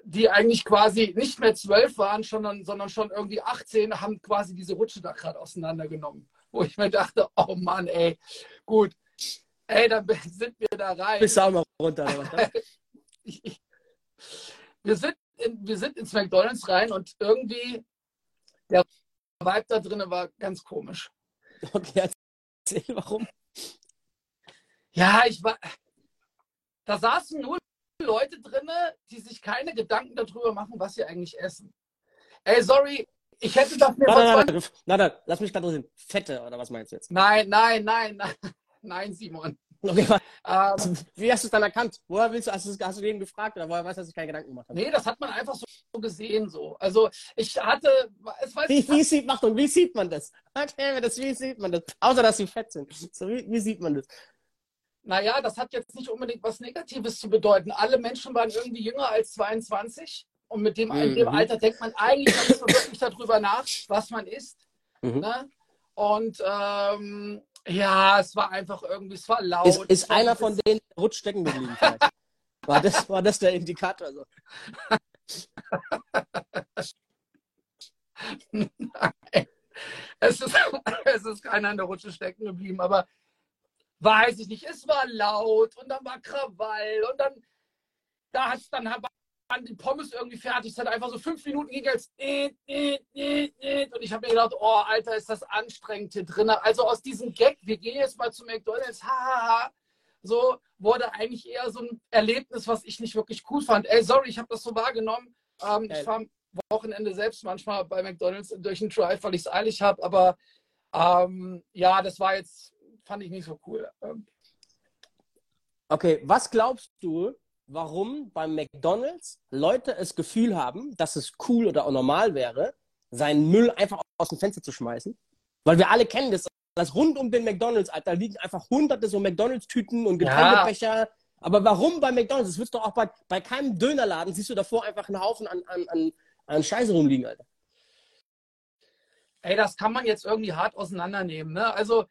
[SPEAKER 2] die eigentlich quasi nicht mehr zwölf waren, sondern, sondern schon irgendwie 18, haben quasi diese Rutsche da gerade auseinandergenommen. Wo ich mir dachte, oh Mann, ey, gut, ey, dann sind wir da rein.
[SPEAKER 1] Bist du auch mal runter, oder?
[SPEAKER 2] wir, sind in, wir sind ins McDonalds rein und irgendwie der Vibe da drinnen war ganz komisch.
[SPEAKER 1] Okay, erzähl, warum?
[SPEAKER 2] Ja, ich war. Da saßen nur Leute drin, die sich keine Gedanken darüber machen, was sie eigentlich essen. Ey, sorry, ich hätte das mir
[SPEAKER 1] nein, nein, nein, nein, lass mich gerade sehen. Fette, oder was meinst du jetzt?
[SPEAKER 2] Nein, nein, nein, nein, nein, Simon. Okay,
[SPEAKER 1] ähm, wie hast du es dann erkannt? Woher willst du, hast du, hast du den gefragt oder woher weißt du, dass ich keine Gedanken gemacht habe?
[SPEAKER 2] Nee, das hat man einfach so, gesehen so. Also ich hatte, es weiß
[SPEAKER 1] wie, wie sieht, Achtung, wie sieht man das? Erklär mir das, wie sieht man das? Außer, dass sie fett sind. So, wie, wie sieht man das?
[SPEAKER 2] Naja, das hat jetzt nicht unbedingt was Negatives zu bedeuten. Alle Menschen waren irgendwie jünger als 22 und mit dem, mhm. dem. Alter denkt man eigentlich nicht so wirklich darüber nach, was man isst. Mhm. Ne? Und ähm, ja, es war einfach irgendwie, es war laut.
[SPEAKER 1] Ist, ist einer von denen rutsch stecken geblieben? War das, war das der Indikator? So?
[SPEAKER 2] Nein, es ist, es ist keiner in der Rutsche stecken geblieben, aber weiß ich nicht, es war laut und dann war Krawall und dann, da hat dann waren die Pommes irgendwie fertig. Es hat einfach so fünf Minuten ging als und ich habe mir gedacht, oh Alter, ist das anstrengend hier drin. Also aus diesem Gag, wir gehen jetzt mal zu McDonalds, hahaha, so wurde eigentlich eher so ein Erlebnis, was ich nicht wirklich cool fand. Ey, sorry, ich habe das so wahrgenommen. Ähm, ich fahre am Wochenende selbst manchmal bei McDonalds durch den Drive, weil ich es eilig habe, aber ähm, ja, das war jetzt fand ich nicht so cool. Ähm.
[SPEAKER 1] Okay, was glaubst du, warum beim McDonalds Leute das Gefühl haben, dass es cool oder auch normal wäre, seinen Müll einfach aus dem Fenster zu schmeißen? Weil wir alle kennen das, dass rund um den McDonalds, Alter, liegen einfach hunderte so McDonalds-Tüten und Getränkebecher. Ja. Aber warum bei McDonalds? Das wirst du auch bei, bei keinem Dönerladen, siehst du davor einfach einen Haufen an, an, an, an Scheiße rumliegen, Alter.
[SPEAKER 2] Ey, das kann man jetzt irgendwie hart auseinandernehmen. Ne? Also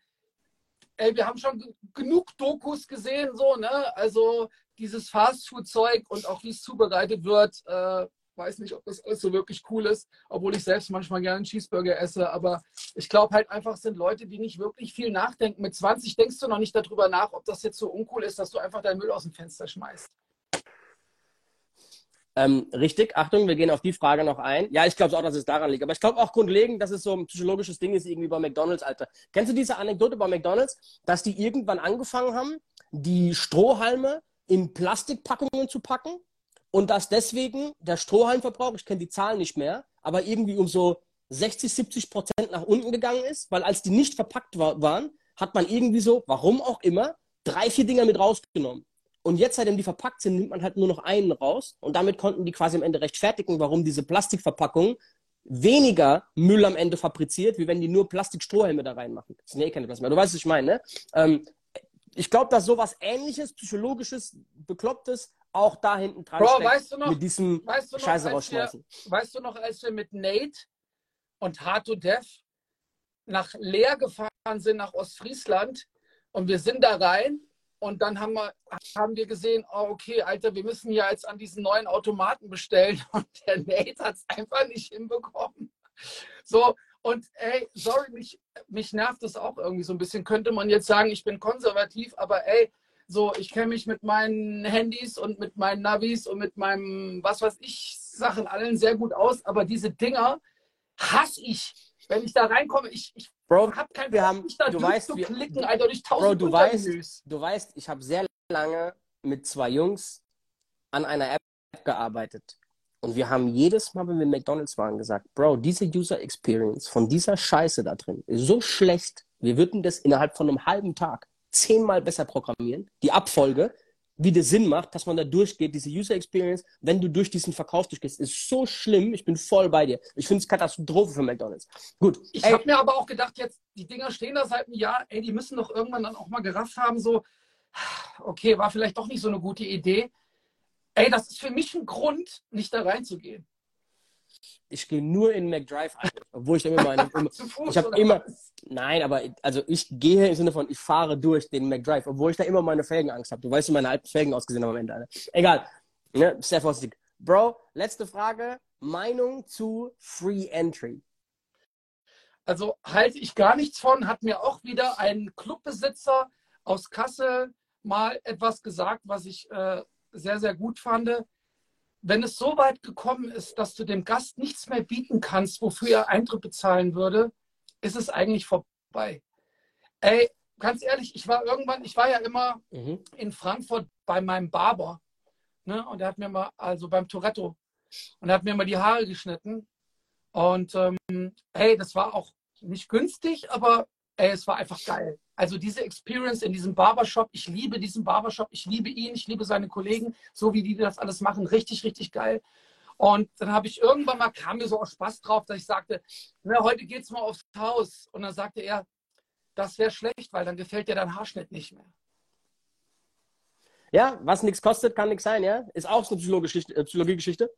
[SPEAKER 2] ey, wir haben schon genug Dokus gesehen, so, ne? Also dieses Fastfood-Zeug und auch wie es zubereitet wird, äh, weiß nicht, ob das alles so wirklich cool ist, obwohl ich selbst manchmal gerne einen Cheeseburger esse. Aber ich glaube halt einfach, es sind Leute, die nicht wirklich viel nachdenken. Mit 20 denkst du noch nicht darüber nach, ob das jetzt so uncool ist, dass du einfach deinen Müll aus dem Fenster schmeißt.
[SPEAKER 1] Ähm, richtig, Achtung, wir gehen auf die Frage noch ein. Ja, ich glaube auch, dass es daran liegt. Aber ich glaube auch grundlegend, dass es so ein psychologisches Ding ist, irgendwie bei McDonalds, Alter. Kennst du diese Anekdote bei McDonalds, dass die irgendwann angefangen haben, die Strohhalme in Plastikpackungen zu packen und dass deswegen der Strohhalmverbrauch, ich kenne die Zahlen nicht mehr, aber irgendwie um so 60, 70 Prozent nach unten gegangen ist, weil als die nicht verpackt war, waren, hat man irgendwie so, warum auch immer, drei, vier Dinger mit rausgenommen. Und jetzt, seitdem die verpackt sind, nimmt man halt nur noch einen raus. Und damit konnten die quasi am Ende rechtfertigen, warum diese Plastikverpackung weniger Müll am Ende fabriziert, wie wenn die nur Plastikstrohhelme da reinmachen. Das sind eh keine Plastik mehr. Du weißt, was ich meine, ne? Ähm, ich glaube, dass sowas ähnliches, psychologisches, beklopptes auch da hinten dran
[SPEAKER 2] Bro,
[SPEAKER 1] steckt.
[SPEAKER 2] weißt du noch,
[SPEAKER 1] mit diesem
[SPEAKER 2] weißt du noch,
[SPEAKER 1] Scheiße
[SPEAKER 2] als
[SPEAKER 1] rausschmeißen.
[SPEAKER 2] Wir, weißt du noch, als wir mit Nate und Hard to Death nach Leer gefahren sind, nach Ostfriesland und wir sind da rein und dann haben wir, haben wir gesehen, oh, okay, Alter, wir müssen ja jetzt an diesen neuen Automaten bestellen und der Nate hat es einfach nicht hinbekommen. So, und ey, sorry, mich, mich nervt das auch irgendwie so ein bisschen. Könnte man jetzt sagen, ich bin konservativ, aber ey, so, ich kenne mich mit meinen Handys und mit meinen Navis und mit meinem, was weiß ich, Sachen allen sehr gut aus, aber diese Dinger hasse ich. Wenn ich da reinkomme, ich, ich
[SPEAKER 1] Bro,
[SPEAKER 2] habe keinen
[SPEAKER 1] wir haben,
[SPEAKER 2] da
[SPEAKER 1] du weißt, wir,
[SPEAKER 2] klicken, Alter, durch tausend
[SPEAKER 1] Bro, du weißt, du weißt, ich habe sehr lange mit zwei Jungs an einer App gearbeitet. Und wir haben jedes Mal, wenn wir McDonalds waren, gesagt, Bro, diese User Experience von dieser Scheiße da drin ist so schlecht. Wir würden das innerhalb von einem halben Tag zehnmal besser programmieren. Die Abfolge, wie das Sinn macht, dass man da durchgeht, diese User Experience, wenn du durch diesen Verkauf durchgehst, ist so schlimm. Ich bin voll bei dir. Ich finde es Katastrophe für McDonalds. Gut.
[SPEAKER 2] Ich habe mir aber auch gedacht, jetzt, die Dinger stehen da seit einem Jahr, ey, die müssen doch irgendwann dann auch mal gerafft haben, so, okay, war vielleicht doch nicht so eine gute Idee. Ey, das ist für mich ein Grund, nicht da reinzugehen.
[SPEAKER 1] Ich gehe nur in McDrive ein, obwohl ich da immer meine, immer, ich habe immer, nein, aber also ich gehe im Sinne von, ich fahre durch den McDrive, obwohl ich da immer meine Felgenangst habe. Du weißt, wie meine alten Felgen ausgesehen haben am Ende. Alter. Egal, ne? sehr vorsichtig. Bro, letzte Frage, Meinung zu Free Entry.
[SPEAKER 2] Also halte ich gar nichts von, hat mir auch wieder ein Clubbesitzer aus Kassel mal etwas gesagt, was ich äh, sehr, sehr gut fand. Wenn es so weit gekommen ist, dass du dem Gast nichts mehr bieten kannst, wofür er Eintritt bezahlen würde, ist es eigentlich vorbei. Ey, ganz ehrlich, ich war irgendwann, ich war ja immer
[SPEAKER 1] Mhm.
[SPEAKER 2] in Frankfurt bei meinem Barber. Ne? Und er hat mir mal, also beim Toretto, und er hat mir mal die Haare geschnitten. Und ähm, hey, das war auch nicht günstig, aber ey, es war einfach geil. Also diese Experience in diesem Barbershop, ich liebe diesen Barbershop, ich liebe ihn, ich liebe seine Kollegen, so wie die das alles machen, richtig, richtig geil. Und dann habe ich irgendwann mal, kam mir so aus Spaß drauf, dass ich sagte, na, heute geht's mal aufs Haus. Und dann sagte er, das wäre schlecht, weil dann gefällt dir dein Haarschnitt nicht mehr.
[SPEAKER 1] Ja, was nichts kostet, kann nichts sein, ja? Ist auch so eine. Äh, Psychologie-Geschichte.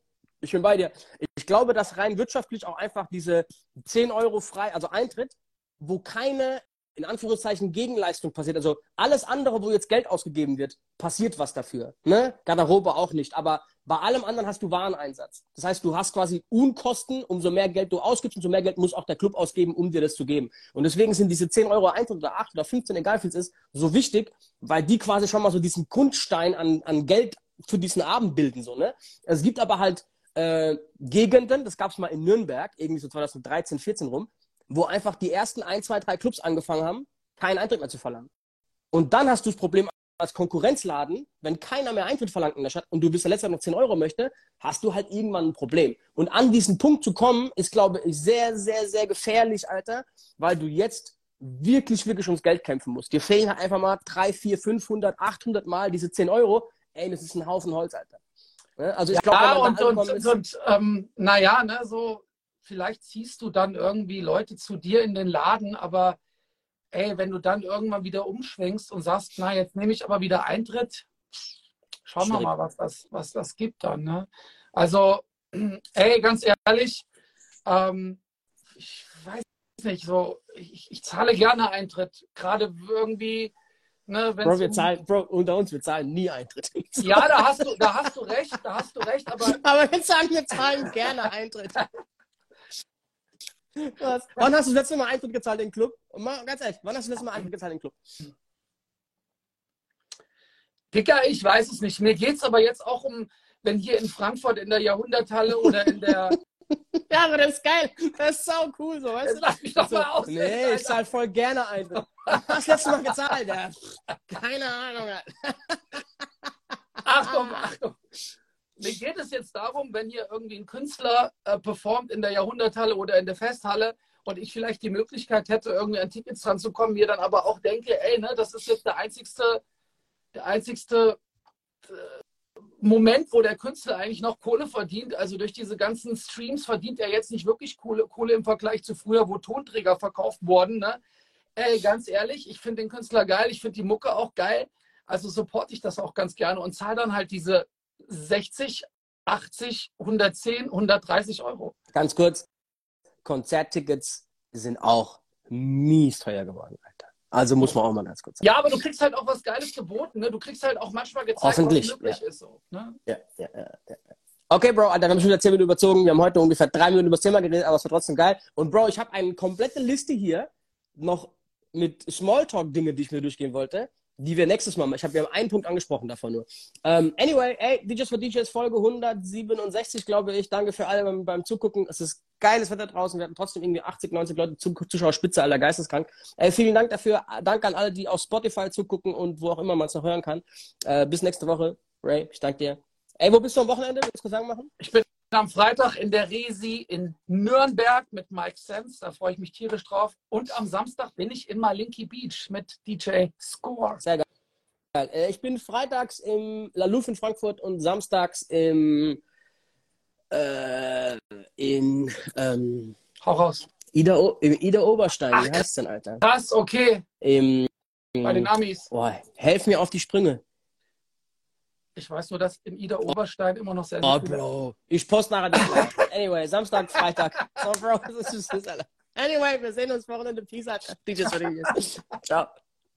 [SPEAKER 1] Ich bin bei dir. Ich glaube, dass rein wirtschaftlich auch einfach diese 10 Euro frei, also Eintritt, wo keine, in Anführungszeichen, Gegenleistung passiert. Also alles andere, wo jetzt Geld ausgegeben wird, passiert was dafür. Ne? Garderobe auch nicht. Aber bei allem anderen hast du Wareneinsatz. Das heißt, du hast quasi Unkosten, umso mehr Geld du ausgibst, umso mehr Geld muss auch der Club ausgeben, um dir das zu geben. Und deswegen sind diese 10 Euro Eintritt oder 8 oder 15, egal wie es ist, so wichtig, weil die quasi schon mal so diesen Grundstein an, an Geld für diesen Abend bilden. So, ne? Es gibt aber halt äh, Gegenden, das gab es mal in Nürnberg, irgendwie so 2013, 14 rum, wo einfach die ersten ein, zwei, drei Clubs angefangen haben, keinen Eintritt mehr zu verlangen. Und dann hast du das Problem als Konkurrenzladen, wenn keiner mehr Eintritt verlangt in der Stadt und du bis der letzte noch 10 Euro möchte, hast du halt irgendwann ein Problem. Und an diesen Punkt zu kommen, ist, glaube ich, sehr, sehr, sehr gefährlich, Alter, weil du jetzt wirklich, wirklich ums Geld kämpfen musst. Dir fehlen halt einfach mal 3, 4, 500, 800 Mal diese 10 Euro. Ey, das ist ein Haufen Holz, Alter. Ne? Also ich glaube,
[SPEAKER 2] Ja,
[SPEAKER 1] man
[SPEAKER 2] und, und, und, und ähm, naja, ne, so, vielleicht ziehst du dann irgendwie Leute zu dir in den Laden, aber ey, wenn du dann irgendwann wieder umschwenkst und sagst, na, jetzt nehme ich aber wieder Eintritt, schauen wir
[SPEAKER 1] Schwierig.
[SPEAKER 2] mal, was das, was das gibt dann. Ne? Also, ey, ganz ehrlich, ähm, ich weiß nicht, so, ich, ich zahle gerne Eintritt, gerade irgendwie, ne, wenn
[SPEAKER 1] Bro, wir zahlen, Bro, unter uns, wir zahlen nie Eintritt.
[SPEAKER 2] Ja, da hast du, da hast du recht, da hast du recht, aber
[SPEAKER 1] Aber wir sagen, wir zahlen gerne Eintritt. Was? Wann hast du das letzte Mal Eintritt gezahlt in den Club? Und mal, ganz ehrlich, wann hast du das letzte Mal Eintritt gezahlt in den Club?
[SPEAKER 2] Dicker, ich weiß es nicht. Mir geht es aber jetzt auch um, wenn hier in Frankfurt in der Jahrhunderthalle oder in der.
[SPEAKER 1] Ja, aber das ist geil. Das ist sau cool, so, weißt
[SPEAKER 2] Jetzt
[SPEAKER 1] du?
[SPEAKER 2] lass mich doch
[SPEAKER 1] So,
[SPEAKER 2] mal aus.
[SPEAKER 1] nee, ich zahle voll gerne Eintritt. Wann hast du das letzte Mal gezahlt? Ja, keine Ahnung. Alter.
[SPEAKER 2] Achtung, Achtung. Mir geht es jetzt darum, wenn hier irgendwie ein Künstler äh, performt in der Jahrhunderthalle oder in der Festhalle und ich vielleicht die Möglichkeit hätte, irgendwie an Tickets dran zu kommen, mir dann aber auch denke, ey, ne, das ist jetzt der einzigste, der einzigste äh, Moment, wo der Künstler eigentlich noch Kohle verdient. Also durch diese ganzen Streams verdient er jetzt nicht wirklich Kohle, Kohle im Vergleich zu früher, wo Tonträger verkauft wurden. Ne? Ey, ganz ehrlich, ich finde den Künstler geil, ich finde die Mucke auch geil. Also supporte ich das auch ganz gerne und zahle dann halt diese 60, 80, 110, 130 Euro.
[SPEAKER 1] Ganz kurz, Konzerttickets sind auch mies teuer geworden, Alter. Also muss man auch mal ganz kurz
[SPEAKER 2] sagen. Ja, aber du kriegst halt auch was Geiles geboten. Ne? Du kriegst halt auch manchmal gezeigt,
[SPEAKER 1] was möglich ja. ist. So, ne? ja, ja, ja, ja. Okay, Bro, Alter, wir haben schon wieder 10 Minuten überzogen. Wir haben heute ungefähr drei Minuten über das Thema geredet, aber es war trotzdem geil. Und Bro, ich habe eine komplette Liste hier noch mit Smalltalk-Dinge, die ich mir durchgehen wollte die wir nächstes Mal machen. Ich habe haben einen Punkt angesprochen davon nur. Um, ähm, anyway, ey, DJs for DJs Folge 167, glaube ich. Danke für alle beim, beim Zugucken. Es ist geiles Wetter draußen. Wir hatten trotzdem irgendwie 80, 90 Leute, Zuschauer, Spitze, aller geisteskrank. Äh, vielen Dank dafür. Danke an alle, die auf Spotify zugucken und wo auch immer man es noch hören kann. Äh, bis nächste Woche. Ray, ich danke dir. Ey, wo bist du am Wochenende? Willst du Gesang machen?
[SPEAKER 2] Ich bin am Freitag in der Resi in Nürnberg mit Mike Sense. Da freue ich mich tierisch drauf. Und am Samstag bin ich in Malinki Beach mit DJ Score.
[SPEAKER 1] Sehr geil. Äh, ich bin freitags im La Louvre in Frankfurt und samstags im äh, in ähm,
[SPEAKER 2] Hau raus.
[SPEAKER 1] Ida, im Ida Oberstein. Ach, Wie heißt denn, Alter?
[SPEAKER 2] Das, okay.
[SPEAKER 1] Im,
[SPEAKER 2] Bei den Amis.
[SPEAKER 1] Boah, helf mir auf die Sprünge.
[SPEAKER 2] Ich weiß nur, dass in Ida Oberstein immer noch sehr,
[SPEAKER 1] sehr Oh, Bro. Ich poste nachher das Anyway, Samstag, Freitag. So, Bro, das ist das, Alter. Anyway, wir sehen uns Wochenende. Peace, Alter. DJs für Ciao.